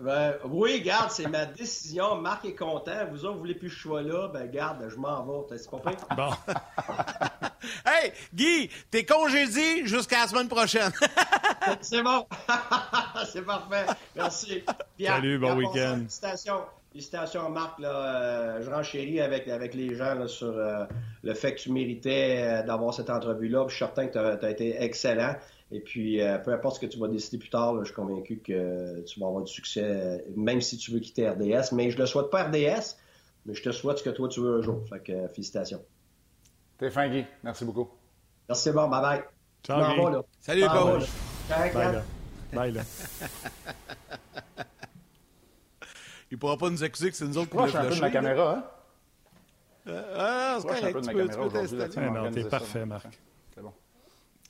Speaker 6: Ben, oui, garde, c'est ma décision. Marc est content. Vous autres, vous voulez plus que je sois là? Ben, garde, je m'en vais. C'est pas fait.
Speaker 1: Bon. hey, Guy, t'es congédié jusqu'à la semaine prochaine.
Speaker 6: c'est bon. c'est parfait. Merci.
Speaker 2: Salut, bon week-end.
Speaker 6: Félicitations. Félicitations, Marc. Là, euh, je renchéris avec, avec les gens là, sur euh, le fait que tu méritais euh, d'avoir cette entrevue-là. Je suis certain que tu as été excellent. Et puis, euh, peu importe ce que tu vas décider plus tard, je suis convaincu que tu vas avoir du succès, euh, même si tu veux quitter RDS. Mais je ne le souhaite pas RDS, mais je te souhaite ce que toi tu veux un jour. Fait que euh, félicitations.
Speaker 7: T'es fin, Guy. Merci beaucoup.
Speaker 6: Merci, bon. Bye bye.
Speaker 2: Ciao, Guy.
Speaker 1: là. Salut, coach.
Speaker 2: Bye, là. Bye, là.
Speaker 1: Il pourra pas nous accuser que c'est nous autres qui
Speaker 7: l'avons un peu de ma caméra, hein?
Speaker 1: ah, c'est correct. un peu de ma caméra
Speaker 2: aujourd'hui. Non, t'es parfait, Marc.
Speaker 7: C'est bon.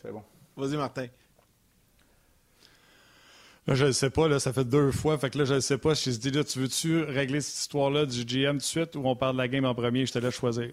Speaker 7: C'est bon.
Speaker 1: Vas-y, Martin.
Speaker 2: Là, je ne sais pas, là, ça fait deux fois. Fait que là, je ne sais pas. Je me suis dit, là, tu veux-tu régler cette histoire-là du GM tout de suite ou on parle de la game en premier? Je te laisse choisir.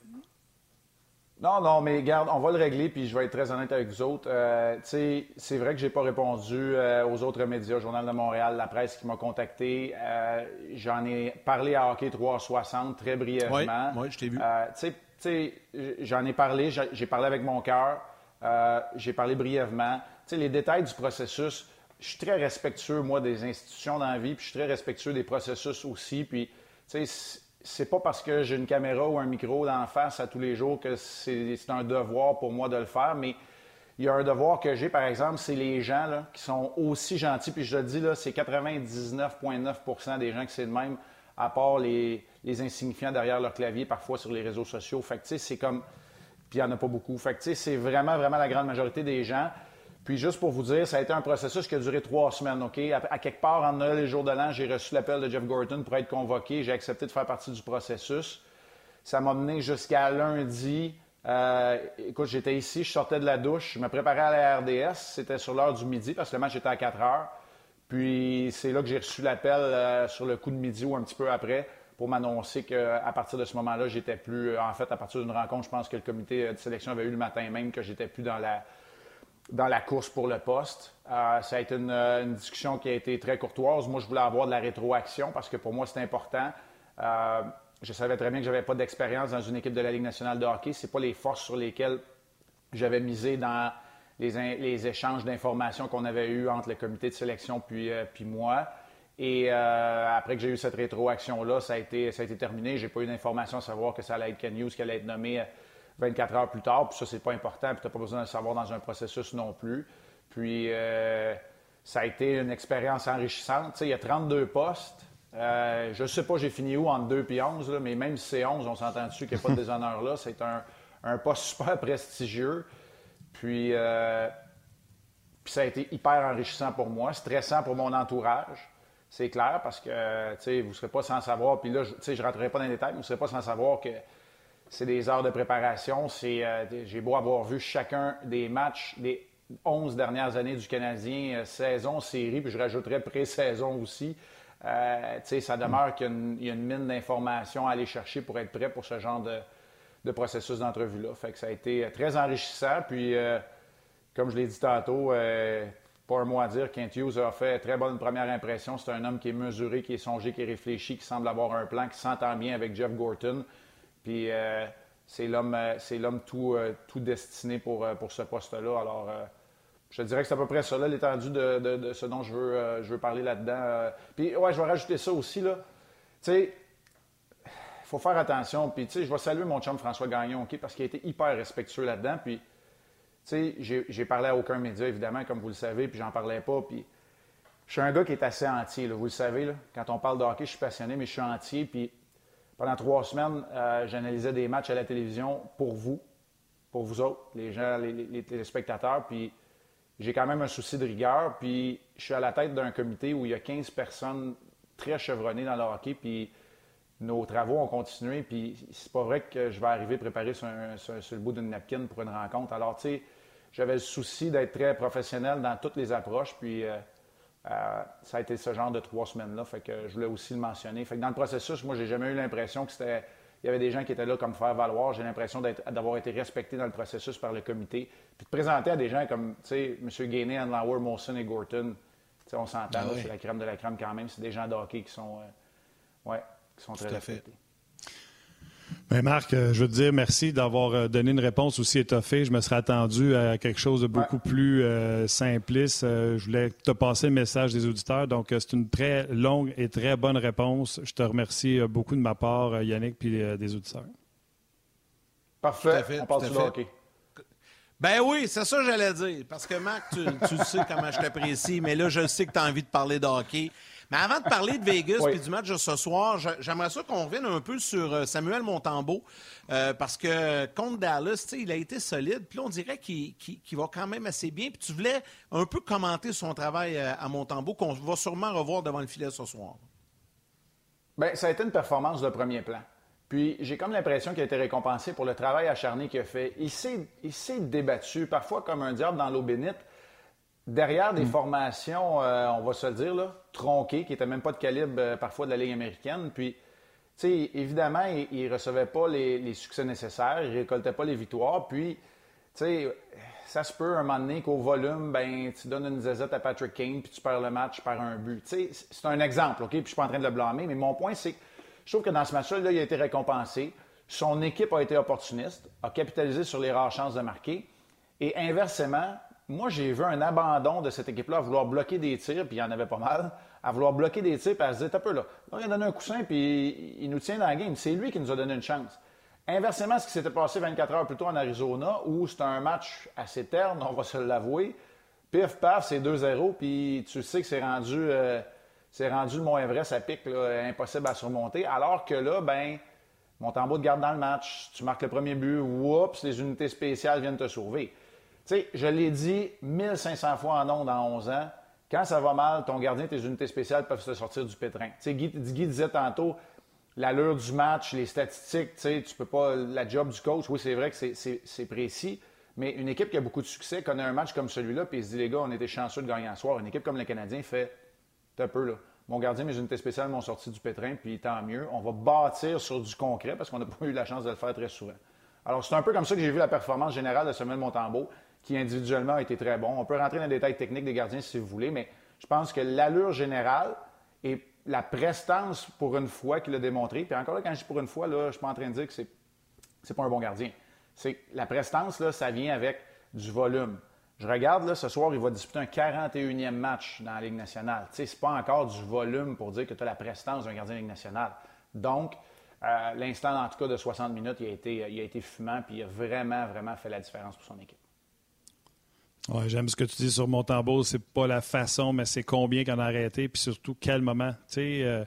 Speaker 7: Non, non, mais garde, on va le régler, puis je vais être très honnête avec vous autres. Euh, c'est vrai que j'ai pas répondu euh, aux autres médias, Journal de Montréal, la presse qui m'a contacté. Euh, j'en ai parlé à Hockey 360 très brièvement. Oui,
Speaker 1: ouais, je t'ai vu.
Speaker 7: tu sais, j'en ai parlé, j'ai parlé avec mon cœur. Euh, j'ai parlé brièvement. Tu sais, les détails du processus, je suis très respectueux, moi, des institutions dans la vie, puis je suis très respectueux des processus aussi. Puis, tu sais, c'est pas parce que j'ai une caméra ou un micro d'en face à tous les jours que c'est un devoir pour moi de le faire, mais il y a un devoir que j'ai, par exemple, c'est les gens qui sont aussi gentils. Puis je le dis, c'est 99,9% des gens qui c'est de même, à part les, les, insignifiants derrière leur clavier, parfois sur les réseaux sociaux. Fait que, c'est comme. Puis il n'y en a pas beaucoup. Fait que, c'est vraiment, vraiment la grande majorité des gens. Puis juste pour vous dire, ça a été un processus qui a duré trois semaines, OK? À, quelque part, en Noël et jour de l'an, j'ai reçu l'appel de Jeff Gorton pour être convoqué. J'ai accepté de faire partie du processus. Ça m'a mené jusqu'à lundi. Euh, écoute, j'étais ici, je sortais de la douche, je me préparais à la RDS. C'était sur l'heure du midi parce que le match était à 4 heures. Puis c'est là que j'ai reçu l'appel euh, sur le coup de midi ou un petit peu après pour m'annoncer qu'à partir de ce moment-là, j'étais plus. En fait, à partir d'une rencontre, je pense que le comité de sélection avait eu le matin même que j'étais plus dans la dans la course pour le poste. Euh, ça a été euh, une, discussion qui a été très courtoise. Moi, je voulais avoir de la rétroaction parce que pour moi, c'est important. Euh, je savais très bien que je n'avais pas d'expérience dans une équipe de la Ligue nationale de hockey. Ce pas les forces sur lesquelles j'avais misé dans les, échanges d'informations qu'on avait eus entre le comité de sélection puis, puis moi. Et après que j'ai eu cette rétroaction-là, ça, a été, ça a été terminé. Je n'ai pas eu d'informations à savoir que ça allait être Ken Hughes qui allait être nommé 24 heures plus tard. Puis ça, c'est pas important. Puis tu n'as pas besoin de le savoir dans un processus non plus. Puis euh, ça a été une expérience enrichissante. Tu sais, il y a 32 postes. Euh, je ne sais pas, j'ai fini où entre 2 et 11, mais même si c'est 11, on s'entend dessus qu'il n'y a pas de déshonneur là. C'est un, un, poste super prestigieux. Puis, euh, puis ça a été hyper enrichissant pour moi, stressant pour mon entourage. C'est clair parce que vous ne serez pas sans savoir. Puis là, je ne rentrerai pas dans les détails, mais vous ne serez pas sans savoir que c'est des heures de préparation. C'est, euh, j'ai beau avoir vu chacun des matchs des 11 dernières années du Canadien, euh, saison, série, puis je rajouterais pré-saison aussi. Euh, ça demeure qu'il y a une, mine d'informations à aller chercher pour être prêt pour ce genre de, processus d'entrevue-là. Fait ça a été très enrichissant. Puis, comme je l'ai dit tantôt, pas un mot à dire, Kent Hughes a fait très bonne première impression. C'est un homme qui est mesuré, qui est songé, qui est réfléchi, qui semble avoir un plan, qui s'entend bien avec Jeff Gorton. Puis euh, c'est l'homme, euh, c'est l'homme tout, euh, tout destiné pour, pour ce poste-là. Alors, je dirais que c'est à peu près ça, l'étendue de, ce dont je veux, je veux parler là-dedans. Puis, ouais, je vais rajouter ça aussi, là. Tu sais, il faut faire attention. Puis, tu sais, je vais saluer mon chum François Gagnon, OK, parce qu'il a été hyper respectueux là-dedans. Puis, sais, j'ai, parlé à aucun média, évidemment, comme vous le savez, puis j'en parlais pas. Puis, je suis un gars qui est assez entier, vous le savez. Là. Quand on parle de hockey, je suis passionné, mais je suis entier. Puis, pendant trois semaines, euh, j'analysais des matchs à la télévision pour vous, pour vous autres, les gens, les, téléspectateurs. Puis j'ai quand même un souci de rigueur. Puis je suis à la tête d'un comité où il y a 15 personnes très chevronnées dans le hockey. Puis nos travaux ont continué. Puis c'est pas vrai que je vais arriver préparé sur, le bout d'une napkin pour une rencontre. Alors, tu sais, j'avais le souci d'être très professionnel dans toutes les approches. Puis. Euh, euh, ça a été ce genre de trois semaines-là, fait que je voulais aussi le mentionner. Fait que dans le processus, moi, j'ai jamais eu l'impression que c'était. Il y avait des gens qui étaient là comme faire valoir. J'ai l'impression d'avoir été respecté dans le processus par le comité. Puis de présenter à des gens comme, tu sais, M. Gainé, Anlauer, Molson et Gorton. on s'entend, ah c'est la crème de la crème quand même. C'est des gens de hockey qui sont, euh, ouais, qui sont très respectés.
Speaker 2: Ben, Marc, euh, je veux te dire merci d'avoir euh, donné une réponse aussi étoffée. Je me serais attendu à quelque chose de beaucoup plus euh, simpliste. je voulais te passer le message des auditeurs. Donc, c'est une très longue et très bonne réponse. Je te remercie beaucoup de ma part, Yannick, puis des auditeurs.
Speaker 7: Parfait. On hockey.
Speaker 1: Ben oui, c'est ça que j'allais dire. Parce que Marc, tu, tu sais comment je t'apprécie, mais là, je sais que tu as envie de parler de hockey. Mais avant de parler de Vegas et du match de ce soir, j'aimerais ça qu'on revienne un peu sur euh, Samuel Montembeau. Euh, parce que contre Dallas, il a été solide. Puis là, on dirait qu'il va quand même assez bien. Puis tu voulais un peu commenter son travail euh, à Montembeau, qu'on va sûrement revoir devant le filet ce soir.
Speaker 7: Bien, ça a été une performance de premier plan. Puis j'ai comme l'impression qu'il a été récompensé pour le travail acharné qu'il a fait. Il s'est débattu, parfois comme un diable dans l'eau bénite derrière des hmm. formations, euh, on va se le dire, là, tronquées, qui n'étaient même pas de calibre euh, parfois de la Ligue américaine. Puis, tu sais, évidemment, il ne recevait pas les, succès nécessaires, il ne récoltait pas les victoires. Puis, tu sais, ça se peut un moment donné qu'au volume, ben, tu donnes une zézette à Patrick Kane, puis tu perds le match par un but. Tu sais, c'est un exemple, OK? Puis je suis pas en train de le blâmer, mais mon point, c'est que je trouve que dans ce match-là, il a été récompensé. Son équipe a été opportuniste, a capitalisé sur les rares chances de marquer. Et inversement, moi, j'ai vu un abandon de cette équipe-là à vouloir bloquer des tirs, puis il y en avait pas mal, à vouloir bloquer des tirs, puis à se dire, t'as peu là, il a donné un coussin, puis il nous tient dans la game. C'est lui qui nous a donné une chance. Inversement, ce qui s'était passé 24 heures plus tôt en Arizona, où c'était un match assez terne, on va se l'avouer. Pif, paf, c'est 2-0, puis tu sais que c'est rendu, euh, rendu le vrai, ça pique, impossible à surmonter. Alors que là, ben, Montembeau te garde dans le match, tu marques le premier but, oups, les unités spéciales viennent te sauver. Sais, je l'ai dit 1500 fois en ondes en 11 ans, quand ça va mal, ton gardien, tes unités spéciales peuvent se sortir du pétrin. Guy, disait tantôt, l'allure du match, les statistiques, tu tu peux pas. La job du coach, oui, c'est vrai que c'est précis. Mais une équipe qui a beaucoup de succès connaît un match comme celui-là, puis il se dit, les gars, on était chanceux de gagner un soir. Une équipe comme le Canadien fait, un peu, là. Mon gardien, mes unités spéciales m'ont sorti du pétrin, puis tant mieux. On va bâtir sur du concret parce qu'on n'a pas eu la chance de le faire très souvent. Alors, c'est un peu comme ça que j'ai vu la performance générale de Samuel Montembeau, qui individuellement a été très bon. On peut rentrer dans les détails techniques des gardiens si vous voulez, mais je pense que l'allure générale et la prestance pour une fois qu'il a démontré. Puis encore là, quand je dis pour une fois, là, je ne suis pas en train de dire que c'est n'est pas un bon gardien. C'est la prestance, là, ça vient avec du volume. Je regarde, là, ce soir, il va disputer un 41e match dans la Ligue nationale. Ce n'est pas encore du volume pour dire que tu as la prestance d'un gardien de Ligue nationale. Donc, euh, l'instant, en tout cas, de 60 minutes, il a été, il a été fumant, puis il a vraiment, vraiment fait la différence pour son équipe.
Speaker 2: Ouais, j'aime ce que tu dis sur Montembeau. C'est pas la façon, mais c'est combien qu'on a arrêté, puis surtout quel moment. Tu sais, euh,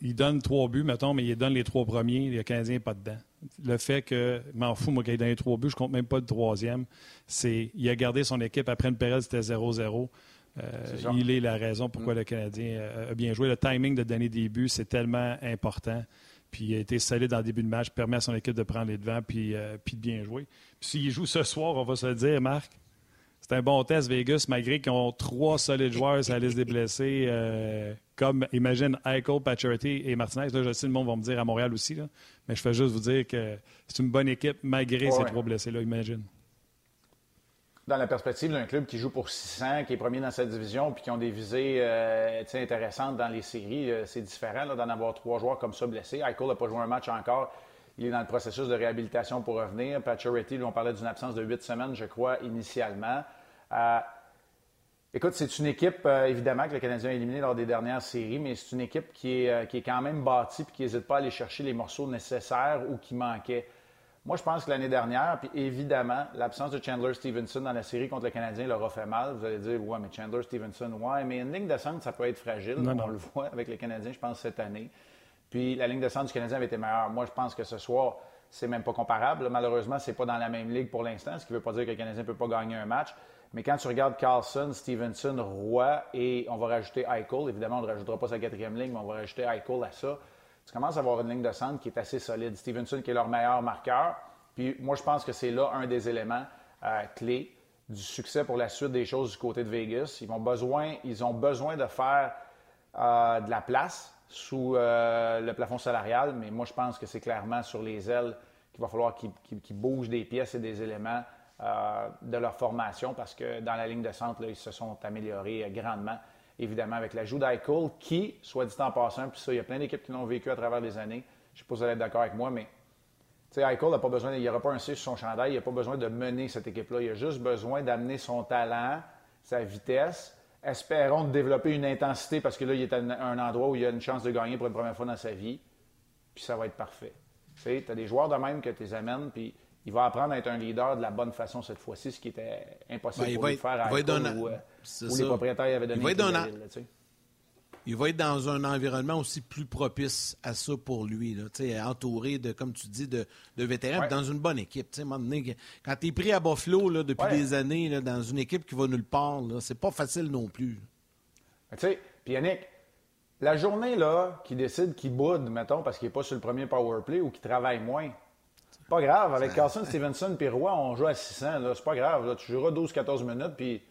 Speaker 2: il donne trois buts, mettons, mais il donne les trois premiers, le Canadien pas dedans. Le fait que, m'en fous, moi, qu'il ait donné trois buts, je compte même pas le troisième, c'est il a gardé son équipe après une période, c'était 0-0. Euh, il est la raison pourquoi mm. le Canadien a bien joué. Le timing de donner des buts, c'est tellement important. Puis il a été solide dans le début de match, permet à son équipe de prendre les devants puis, euh, puis de bien jouer. Puis s'il joue ce soir, on va se le dire, Marc, c'est un bon test, Vegas, malgré qu'ils ont trois solides joueurs sur la liste des blessés, euh, comme, imagine, Eichel, Pacioretty et Martinez. Là, je sais, le monde va me dire à Montréal aussi, là, mais je fais juste vous dire que c'est une bonne équipe malgré ces trois blessés-là, imagine.
Speaker 7: Dans la perspective d'un club qui joue pour 600, qui est premier dans cette division, puis qui ont des visées euh, intéressantes dans les séries, euh, c'est différent d'en avoir trois joueurs comme ça blessés. Eichel n'a pas joué un match encore. Il est dans le processus de réhabilitation pour revenir. Pacioretty, lui, on parlait d'une absence de huit semaines, je crois, initialement. Euh, écoute, c'est une équipe, euh, évidemment, que le Canadien a éliminé lors des dernières séries, mais c'est une équipe qui est, euh, qui est quand même bâtie et qui n'hésite pas à aller chercher les morceaux nécessaires ou qui manquaient. Moi, je pense que l'année dernière, puis évidemment, l'absence de Chandler Stevenson dans la série contre le Canadien leur a fait mal. Vous allez dire, ouais, mais Chandler Stevenson, ouais, mais une ligne de centre, ça peut être fragile. On le voit avec le Canadien, je pense, cette année. Puis la ligne de centre du Canadien avait été meilleure. Moi, je pense que ce soir, c'est même pas comparable. Malheureusement, c'est pas dans la même ligue pour l'instant, ce qui ne veut pas dire que le Canadien ne peut pas gagner un match. Mais quand tu regardes Carlson, Stevenson, Roy et on va rajouter Eichel, évidemment, on ne rajoutera pas sa quatrième ligne, mais on va rajouter Eichel à ça, tu commences à avoir une ligne de centre qui est assez solide. Stevenson qui est leur meilleur marqueur. Puis moi, je pense que c'est là un des éléments euh, clés du succès pour la suite des choses du côté de Vegas. Ils, besoin, ils ont besoin de faire euh, de la place sous euh, le plafond salarial, mais moi, je pense que c'est clairement sur les ailes qu'il va falloir qu'ils bougent des pièces et des éléments euh, de leur formation parce que dans la ligne de centre, ils se sont améliorés euh, grandement, évidemment, avec l'ajout d'Eichel, qui, soit dit en passant, puis ça, il y a plein d'équipes qui l'ont vécu à travers les années. Je ne sais pas si vous allez être d'accord avec moi, mais Eichel n'a pas besoin, il n'y aura pas un C sur son chandail, il n'a pas besoin de mener cette équipe-là. Il a juste besoin d'amener son talent, sa vitesse. Espérons de développer une intensité parce que là, il est à un endroit où il a une chance de gagner pour une première fois dans sa vie. Puis ça va être parfait. Tu as des joueurs de même que tu les amènes, puis il va apprendre à être un leader de la bonne façon cette fois-ci, ce qui était impossible ben, pour lui de faire à où, euh, les propriétaires avaient donné
Speaker 1: il va, dans... il va être dans un environnement aussi plus propice à ça pour lui, là, entouré de, comme tu dis, de, de vétérans, dans une bonne équipe. quand tu es pris à Buffalo là, depuis des années, là, dans une équipe qui va nulle part, c'est pas facile non plus.
Speaker 7: Tu sais, puis Yannick, la journée là, qui décide qu'il boude, mettons, parce qu'il n'est pas sur le premier power play ou qu'il travaille moins, pas grave. Avec Carson, Stevenson et Roy, on joue à 600. C'est pas grave. Tu joueras 12-14 minutes, puis, tu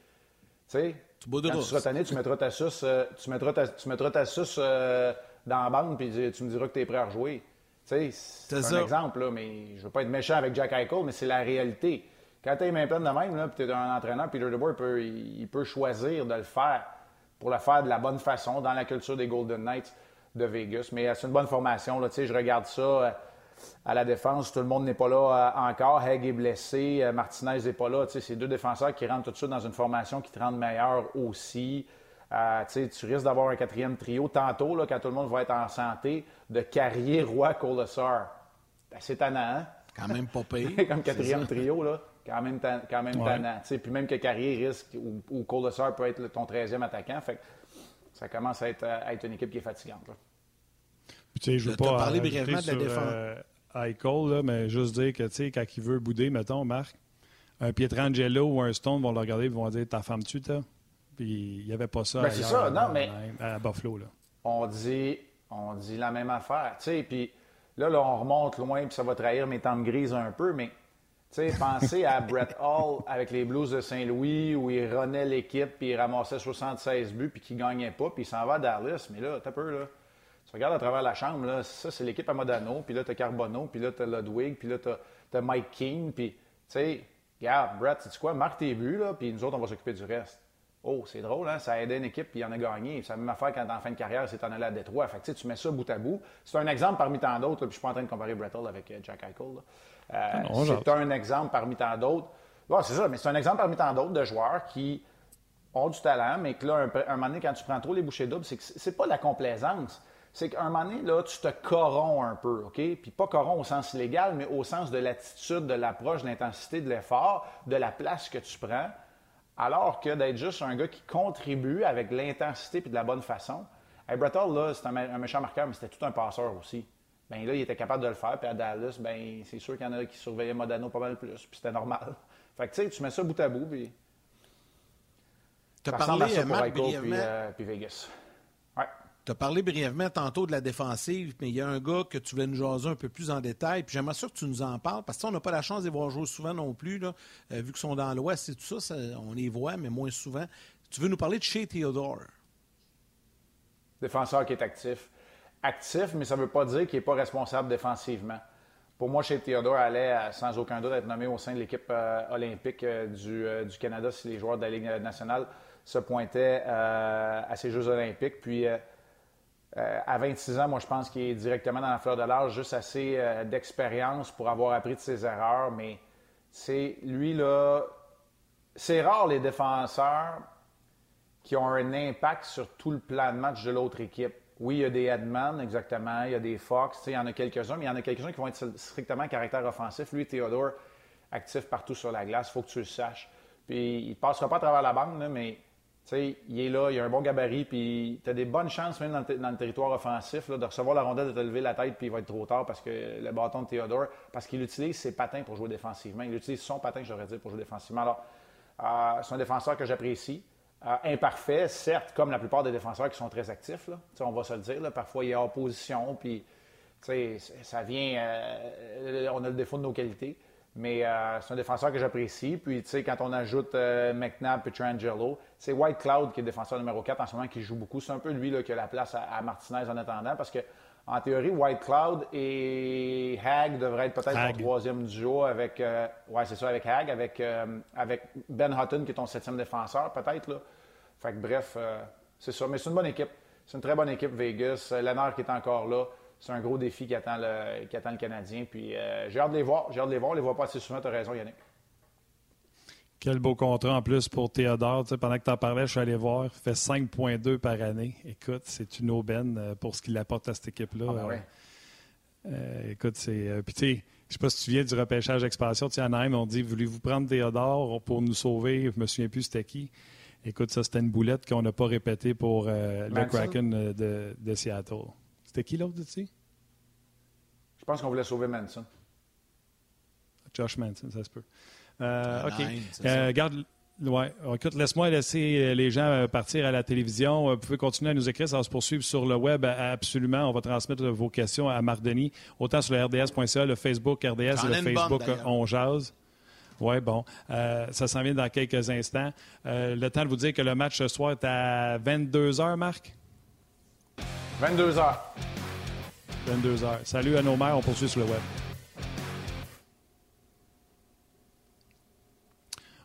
Speaker 7: sais, quand tu seras tanné, tu mettras ta suce, euh, tu mettras ta, tu mettras ta suce euh, dans la bande, puis tu me diras que tu es prêt à rejouer. C'est un exemple, là, mais je veux pas être méchant avec Jack Eichel, mais c'est la réalité. Quand tu pleines de même, là, puis tu es un entraîneur, Peter DeBoer, peut, il, peut choisir de le faire pour le faire de la bonne façon dans la culture des Golden Knights de Vegas. Mais c'est une bonne formation. Là, je regarde ça. À la défense. Tout le monde n'est pas là euh, encore. Haig est blessé. Euh, Martinez n'est pas là. C'est deux défenseurs qui rentrent tout de suite dans une formation qui te rend meilleur aussi. Euh, tu risques d'avoir un quatrième trio tantôt, là, quand tout le monde va être en santé, de carrier Roi Colasar. assez tannant. Hein?
Speaker 1: Quand même pas payé.
Speaker 7: Comme quatrième trio, là. Quand même, quand même tannant. Puis même que Carrier risque ou, ou peut être ton 13e attaquant. Fait ça commence à être, à être, une équipe qui est fatigante. Là.
Speaker 2: Tu sais, je veux pas parler brièvement de la défense. Euh, là, mais juste dire que, tu sais, quand il veut bouder, mettons, Marc, un Pietrangelo ou un Stone vont le regarder et vont dire Ta femme tu toi Puis il n'y avait pas ça.
Speaker 7: Ben, c'est ça, non, mais.
Speaker 2: À Buffalo, là.
Speaker 7: On dit, on dit la même affaire. Tu sais, puis là, là, on remonte loin, puis ça va trahir mes temps grises un peu, mais. Tu sais, pensez à Brett Hall avec les Blues de Saint-Louis où il renait l'équipe, puis il ramassait 76 buts, puis qu'il gagnait pas, puis il s'en va à Dallas. Mais là, t'as peu, là. Tu regardes à travers la chambre, là, ça, c'est l'équipe à Modano, puis là, t'as Carbonneau, puis là, t'as Ludwig, puis là, t'as Mike King, puis, tu sais, regarde, Brett, sais quoi, marque tes buts, là, puis nous autres, on va s'occuper du reste. Oh, c'est drôle, hein? Ça a aidé une équipe, puis il en a gagné. C'est la même affaire quand, en fin de carrière, c'est en allé à Détroit. Fait que, tu mets ça bout à bout. C'est un exemple parmi tant d'autres, puis je suis pas en train de comparer Brettel avec euh, Jack Eichel. Euh, ah c'est un exemple parmi tant d'autres. C'est ça, mais c'est un exemple parmi tant d'autres de joueurs qui ont du talent, mais que là, un, un moment donné, quand tu prends trop les bouchées doubles, c'est que c'est pas de la complaisance c'est qu'à un moment donné, là, tu te corromps un peu, OK? Puis pas corromps au sens légal, mais au sens de l'attitude, de l'approche, de l'intensité, de l'effort, de la place que tu prends, alors que d'être juste un gars qui contribue avec l'intensité et de la bonne façon. Hey, Brettel, là, c'est un, méchant marqueur, mais c'était tout un passeur aussi. Bien là, il était capable de le faire, puis à Dallas, ben c'est sûr qu'il y en a qui surveillaient Modano pas mal plus, puis c'était normal. Fait que, tu sais, tu mets ça bout à bout, puis...
Speaker 1: Tu as parlé,
Speaker 7: à Marc, puis, euh, puis Vegas.
Speaker 1: Tu as parlé brièvement tantôt de la défensive, mais il y a un gars que tu voulais nous jaser un peu plus en détail. Puis j'aimerais sûr que tu nous en parles, parce qu'on n'a pas la chance de les voir jouer souvent non plus, euh, vu qu'ils sont dans l'Ouest et tout ça, on les voit, mais moins souvent. Tu veux nous parler de Shea Theodore?
Speaker 7: Défenseur qui est actif. Actif, mais ça ne veut pas dire qu'il n'est pas responsable défensivement. Pour moi, Shea Theodore allait sans aucun doute être nommé au sein de l'équipe euh, olympique euh, du, du, Canada si les joueurs de la Ligue nationale se pointaient à ces Jeux olympiques. Puis euh, à 26 ans, moi, je pense qu'il est directement dans la fleur de l'âge, juste assez euh, d'expérience pour avoir appris de ses erreurs. Mais c'est lui, là. C'est rare les défenseurs qui ont un impact sur tout le plan de match de l'autre équipe. Oui, il y a des Edman, exactement. Il y a des Fox. Il y en a quelques-uns, mais il y en a quelques-uns qui vont être strictement caractère offensif. Lui, Théodore, actif partout sur la glace. Il faut que tu le saches. Puis, il ne passera pas à travers la bande, mais il est là, il a un bon gabarit, puis tu as des bonnes chances, même dans le, territoire offensif, de recevoir la rondelle, de te lever la tête, puis il va être trop tard parce que le bâton de Théodore, parce qu'il utilise ses patins pour jouer défensivement. Il utilise son patin, j'aurais dit, pour jouer défensivement. Alors, euh, c'est un défenseur que j'apprécie. Euh, imparfait, certes, comme la plupart des défenseurs qui sont très actifs, on va se le dire. parfois, il est en opposition, puis ça vient. Euh, on a le défaut de nos qualités. Mais euh, c'est un défenseur que j'apprécie. Puis, tu sais, quand on ajoute euh, McNabb et Trangelo, c'est White Cloud qui est défenseur numéro 4 en ce moment qui joue beaucoup. C'est un peu lui là, qui a la place à, Martinez en attendant parce que, en théorie, White Cloud et Hag devraient être peut-être ton troisième duo avec. Euh, ouais, c'est ça, avec Hag, avec, avec Ben Hutton qui est ton septième défenseur, peut-être. Là. Fait que, bref, c'est ça. Mais c'est une bonne équipe. C'est une très bonne équipe, Vegas. Lennart qui est encore là c'est un gros défi qui attend le, qui attend le Canadien. Puis euh, j'ai hâte de les voir. J'ai hâte de les voir. On les voit pas assez souvent. Tu as raison, Yannick.
Speaker 2: Quel beau contrat en plus pour Théodore. pendant que tu en parlais, je suis allé voir. Il fait 5,2 par année. Écoute, c'est une aubaine euh, pour ce qu'il apporte à cette équipe-là.
Speaker 7: Ah, ben
Speaker 2: euh, écoute, c'est. puis tu sais, je sais pas si tu viens du repêchage d'expansion. Tu sais, on dit Voulez-vous prendre Théodore pour nous sauver? Je me souviens plus c'était qui. Écoute, ça, c'était une boulette qu'on n'a pas répétée pour le Kraken de, de Seattle. C'était qui l'autre ici?
Speaker 7: Je pense qu'on voulait sauver Manson.
Speaker 2: Josh Manson, ça se peut. Euh, OK. Euh, garde. Ouais. Écoute, laisse-moi laisser euh, les gens partir à la télévision. Vous pouvez continuer à nous écrire. Ça va se poursuivre sur le web. Absolument. On va transmettre vos questions à Marc Denis, autant sur le RDS.ca, le Facebook RDS et le Facebook On Jase. Oui, bon. ça s'en vient dans quelques instants. le temps de vous dire que le match ce soir est à 22 h, Marc?
Speaker 7: 22 heures.
Speaker 2: 22 heures. Salut à nos mères, on poursuit sur le web.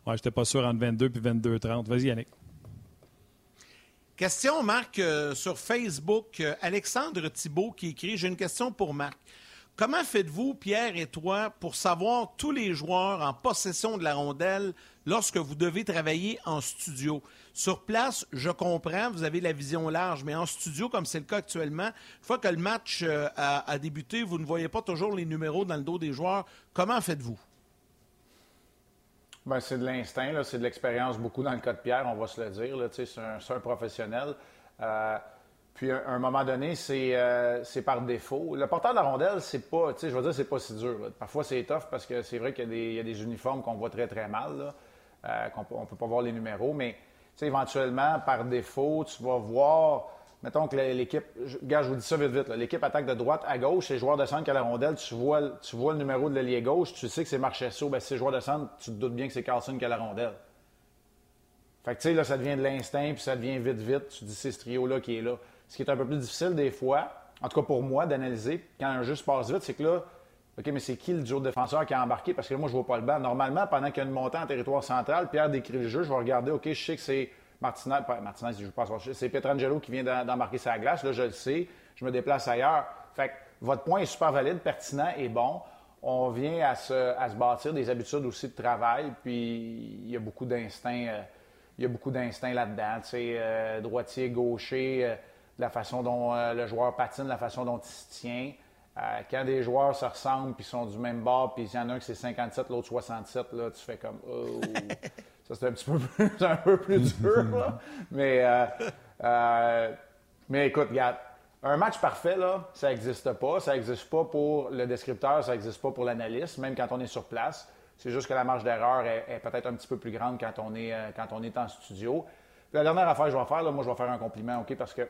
Speaker 2: Ouais, j'étais pas sûr entre 22 et 22h30. Vas-y, Yannick.
Speaker 1: Question, Marc, euh, sur Facebook. Euh, Alexandre Thibault qui écrit J'ai une question pour Marc. Comment faites-vous, Pierre et toi, pour savoir tous les joueurs en possession de la rondelle lorsque vous devez travailler en studio? Sur place, je comprends, vous avez la vision large, mais en studio, comme c'est le cas actuellement, une fois que le match euh, a, débuté, vous ne voyez pas toujours les numéros dans le dos des joueurs. Comment faites-vous?
Speaker 7: Ben, c'est de l'instinct, c'est de l'expérience beaucoup dans le cas de Pierre, on va se le dire. C'est un, un, professionnel. Euh, puis, à un, moment donné, euh, c'est par défaut. Le porteur de la rondelle, c'est pas, je veux dire, c'est pas si dur. Parfois, c'est tough parce que c'est vrai qu'il y, a des uniformes qu'on voit très, très mal, euh, qu'on ne peut pas voir les numéros, mais éventuellement, par défaut, tu vas voir, mettons que l'équipe, gars, je vous dis ça vite, vite, l'équipe attaque de droite à gauche, c'est le joueur de centre qui a la rondelle, tu vois, tu vois le numéro de l'allié gauche, tu sais que c'est Marchesso, ben, si c'est joueur de centre, tu te doutes bien que c'est Carlson qui a la rondelle. Fait que, tu sais, là, ça devient de l'instinct, puis ça devient vite, vite, tu dis c'est ce trio-là qui est là. Ce qui est un peu plus difficile des fois, en tout cas pour moi, d'analyser quand un jeu se passe vite, c'est que là, OK, mais c'est qui le duo défenseur qui a embarqué? Parce que moi, je ne vois pas le banc. Normalement, pendant qu'il y a une montée en territoire central, Pierre décrit le jeu, je vais regarder, OK, je sais que c'est Martinez, Martinez, je pas c'est Pietrangelo qui vient d'embarquer sa glace. Là, je le sais, je me déplace ailleurs. Fait que votre point est super valide, pertinent et bon. On vient à se, à se bâtir des habitudes aussi de travail, puis il y a beaucoup d'instinct. Euh, là-dedans. Euh, droitier, gaucher, euh, la façon dont le joueur patine, la façon dont il se tient. Euh, quand des joueurs se ressemblent puis sont du même bord, puis il y en a un qui c'est 57, l'autre 67, là, tu fais comme oh. ça c'est un petit peu plus, un peu plus dur. Là. Mais, euh, euh, mais écoute, regarde, un match parfait, là, ça n'existe pas. Ça n'existe pas pour le descripteur, ça n'existe pas pour l'analyste, même quand on est sur place. C'est juste que la marge d'erreur est, peut-être un petit peu plus grande quand on est, quand on est en studio. la dernière affaire que je vais faire, là, moi, je vais faire un compliment, OK, parce que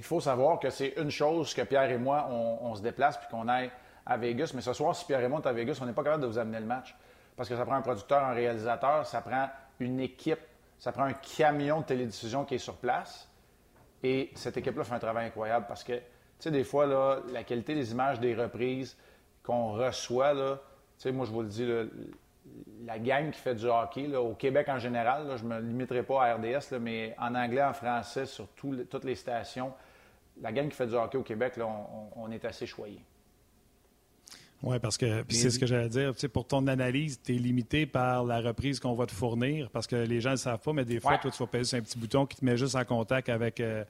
Speaker 7: il faut savoir que c'est une chose que Pierre et moi, on, se déplace puis qu'on aille à Vegas. Mais ce soir, si Pierre et moi, sont à Vegas, on n'est pas capable de vous amener le match. Parce que ça prend un producteur, un réalisateur, ça prend une équipe, ça prend un camion de télédiffusion qui est sur place. Et cette équipe-là fait un travail incroyable parce que, tu sais, des fois, là, la qualité des images des reprises qu'on reçoit, là, tu sais, moi, je vous le dis, la gang qui fait du hockey, au Québec en général, je ne me limiterai pas à RDS, mais en anglais, en français, sur toutes les stations, la gang qui fait du hockey au Québec, là, on, est assez choyé.
Speaker 2: Oui, parce que c'est ce que j'allais dire. Tu sais, pour ton analyse, tu es limité par la reprise qu'on va te fournir parce que les gens ne le savent pas, mais des fois, toi, tu vas sur un petit bouton qui te met juste en contact avec euh,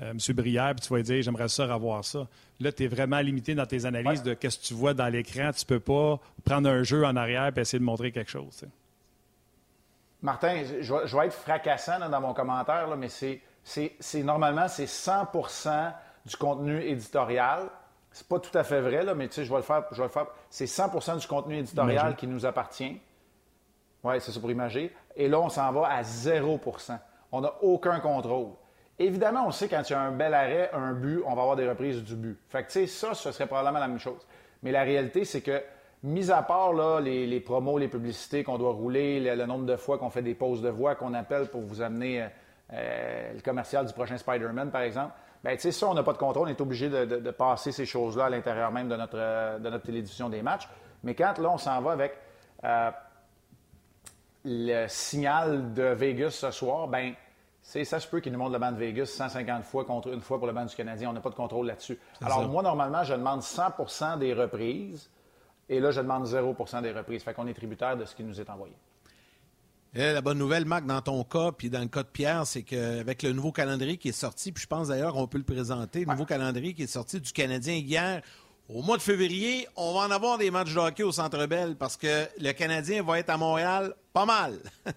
Speaker 2: euh, M. Brière, puis tu vas dire j'aimerais ça revoir ça. Là, tu es vraiment limité dans tes analyses de ce que tu vois dans l'écran. Tu peux pas prendre un jeu en arrière et essayer de montrer quelque chose.
Speaker 7: Martin, je, vais être fracassant dans mon commentaire, là, mais c'est c'est normalement c'est 100% du contenu éditorial. C'est pas tout à fait vrai, là, mais tu sais, je vais le faire. Je vais le faire. C'est 100% du contenu éditorial qui nous appartient. Oui, c'est ça pour imager. Et là, on s'en va à 0 On n'a aucun contrôle. Évidemment, on sait quand il y a un bel arrêt, un but, on va avoir des reprises du but. Fait que, tu sais, ça, ce serait probablement la même chose. Mais la réalité, c'est que, mis à part là, les, promos, les publicités qu'on doit rouler, le, nombre de fois qu'on fait des pauses de voix, qu'on appelle pour vous amener euh, le commercial du prochain Spider-Man, par exemple, bien, tu sais, ça, on n'a pas de contrôle, on est obligé de, passer ces choses-là à l'intérieur même de notre, de notre télévision des matchs. Mais quand, là, on s'en va avec euh, le signal de Vegas ce soir, bien, ça se peut qu'il nous montre le banc de Vegas 150 fois contre une fois pour le banc du Canadien. On n'a pas de contrôle là-dessus. Alors, moi, normalement, je demande 100% des reprises. Et là, je demande 0% des reprises. Fait qu'on est tributaire de ce qui nous est envoyé.
Speaker 1: La bonne nouvelle, Marc, dans ton cas, puis dans le cas de Pierre, c'est qu'avec le nouveau calendrier qui est sorti, puis je pense d'ailleurs qu'on peut le présenter, le nouveau calendrier qui est sorti du Canadien hier, au mois de février, on va en avoir des matchs de hockey au Centre Bell parce que le Canadien va être à Montréal pas mal.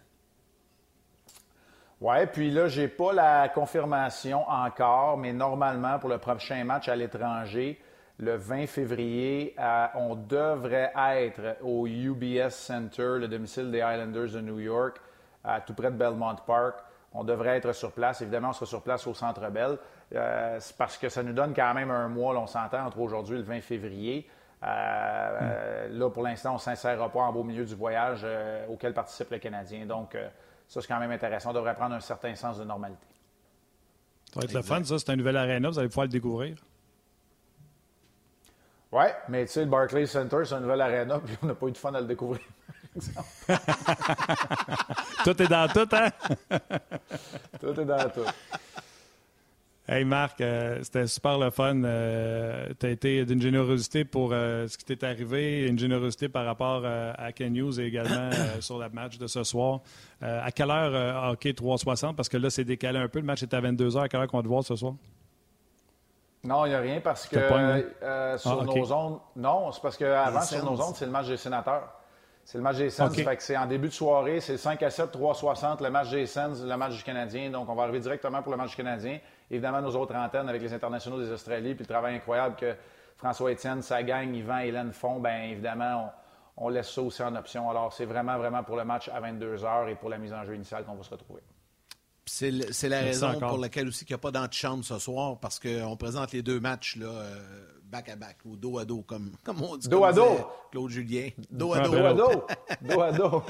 Speaker 7: oui, puis là, j'ai pas la confirmation encore, mais normalement, pour le prochain match à l'étranger, le 20 février, on devrait être au UBS Center, le domicile des Islanders de New York, à tout près de Belmont Park. On devrait être sur place. Évidemment, on sera sur place au Centre Bell. Euh, c'est parce que ça nous donne quand même un mois, on s'entend, entre aujourd'hui et le 20 février. Euh, Là, pour l'instant, on ne s'insérera pas en beau milieu du voyage euh, auquel participe le Canadien. Donc, euh, ça, c'est quand même intéressant. On devrait prendre un certain sens de normalité.
Speaker 2: Ça va être le fun, ça. C'est un nouvel aréna. Vous allez pouvoir le découvrir.
Speaker 7: Oui, mais tu sais, le Barclays Center, c'est un nouvel arena, puis on n'a pas eu de fun à le découvrir.
Speaker 2: tout est dans tout, hein?
Speaker 7: tout est dans tout.
Speaker 2: Hey Marc, euh, c'était super le fun. Euh, tu as été d'une générosité pour euh, ce qui t'est arrivé, une générosité par rapport à Ken News et également sur le match de ce soir. à quelle heure hockey 360? Parce que là, c'est décalé un peu. Le match est à 22h. À quelle heure qu'on va te voir ce soir?
Speaker 7: Non, il n'y a rien parce que sur ah, nos ondes. Non, c'est parce qu'avant, sur nos ondes, c'est le match des sénateurs. C'est le match des Sens. c'est en début de soirée, c'est 5 à 7, 3-60, le match des Sens, le match du Canadien. Donc, on va arriver directement pour le match du Canadien. Évidemment, nos autres antennes avec les internationaux des Australies, puis le travail incroyable que François Etienne, sa gang, Yvan et Hélène font, bien évidemment, on, laisse ça aussi en option. Alors, c'est vraiment, vraiment pour le match à 22 h et pour la mise en jeu initiale qu'on va se retrouver.
Speaker 1: C'est la raison pour laquelle aussi qu'il n'y a pas d'antichambre ce soir, parce qu'on présente les deux matchs là, euh, back à back ou dos à dos, comme, comme on dit.
Speaker 7: Dos à dos?
Speaker 1: Claude Julien. Dos à dos.
Speaker 7: Dos à dos. dos à dos.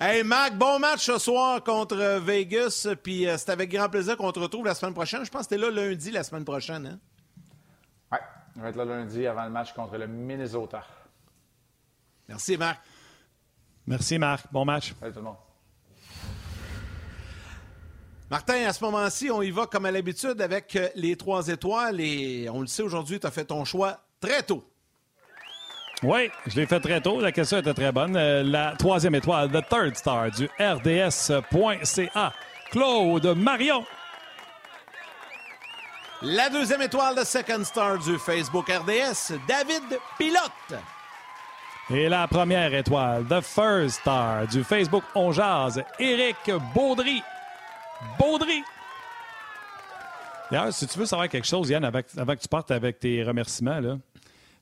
Speaker 1: hey, Marc, bon match ce soir contre Vegas. Puis euh, c'est avec grand plaisir qu'on te retrouve la semaine prochaine. Je pense que tu es là lundi la semaine prochaine. Hein?
Speaker 7: Oui, on va être là lundi avant le match contre le Minnesota.
Speaker 1: Merci, Marc.
Speaker 2: Merci, Marc. Bon match.
Speaker 7: Salut tout le monde.
Speaker 1: Martin, à ce moment-ci, on y va comme à l'habitude avec euh, les trois étoiles et on le sait aujourd'hui, tu as fait ton choix très tôt.
Speaker 2: Oui, je l'ai fait très tôt. La question était très bonne. Euh, la troisième étoile, the third star du RDS.ca, Claude Marion.
Speaker 1: La deuxième étoile, the second star du Facebook RDS, David Pilote.
Speaker 2: Et la première étoile, the first star du Facebook On Jazz, Éric Baudry. Baudry. D'ailleurs, si tu veux savoir quelque chose, Yann, avant, que tu partes avec tes remerciements,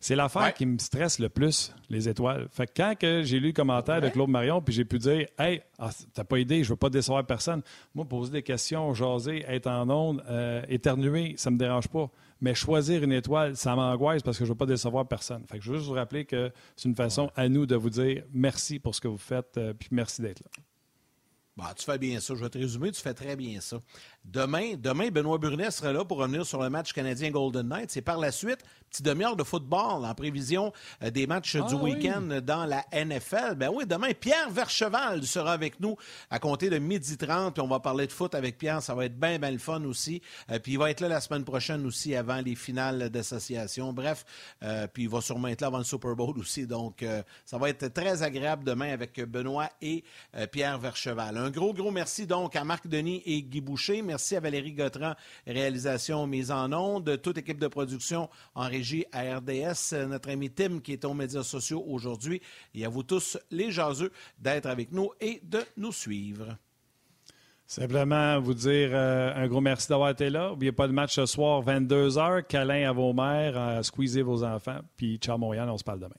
Speaker 2: c'est l'affaire qui me stresse le plus, les étoiles. Fait que quand que j'ai lu le commentaire de Claude Marion, puis j'ai pu dire Hey, ah, t'as pas idée, je veux pas décevoir personne. Moi, poser des questions, jaser, être en onde, euh, éternuer, ça me dérange pas. Mais choisir une étoile, ça m'angoisse parce que je veux pas décevoir personne. Fait que je veux juste vous rappeler que c'est une façon à nous de vous dire merci pour ce que vous faites, euh, puis merci d'être là.
Speaker 1: Bah, tu fais bien ça. Je vais te résumer, tu fais très bien ça. Demain, demain, Benoît Brunet sera là pour revenir sur le match canadien Golden Knights. C'est par la suite, petite demi-heure de football en prévision euh, des matchs du ah week-end dans la NFL. Ben oui, demain, Pierre Vercheval sera avec nous à compter de midi 30. Puis on va parler de foot avec Pierre. Ça va être bien, bien le fun aussi. Euh, puis il va être là la semaine prochaine aussi avant les finales d'association. Bref, euh, puis il va sûrement être là avant le Super Bowl aussi. Donc, ça va être très agréable demain avec Benoît et Pierre Vercheval. Un gros, gros merci donc à Marc Denis et Guy Boucher. Merci à Valérie Gautran, réalisation mise en onde, toute équipe de production en régie à RDS, notre ami Tim qui est aux médias sociaux aujourd'hui, et à vous tous les jaseux d'être avec nous et de nous suivre.
Speaker 2: Simplement vous dire euh, un gros merci d'avoir été là. N'oubliez pas le match ce soir, 22h. Câlin à vos mères, squeezez vos enfants. Puis ciao Montréal, on se parle demain.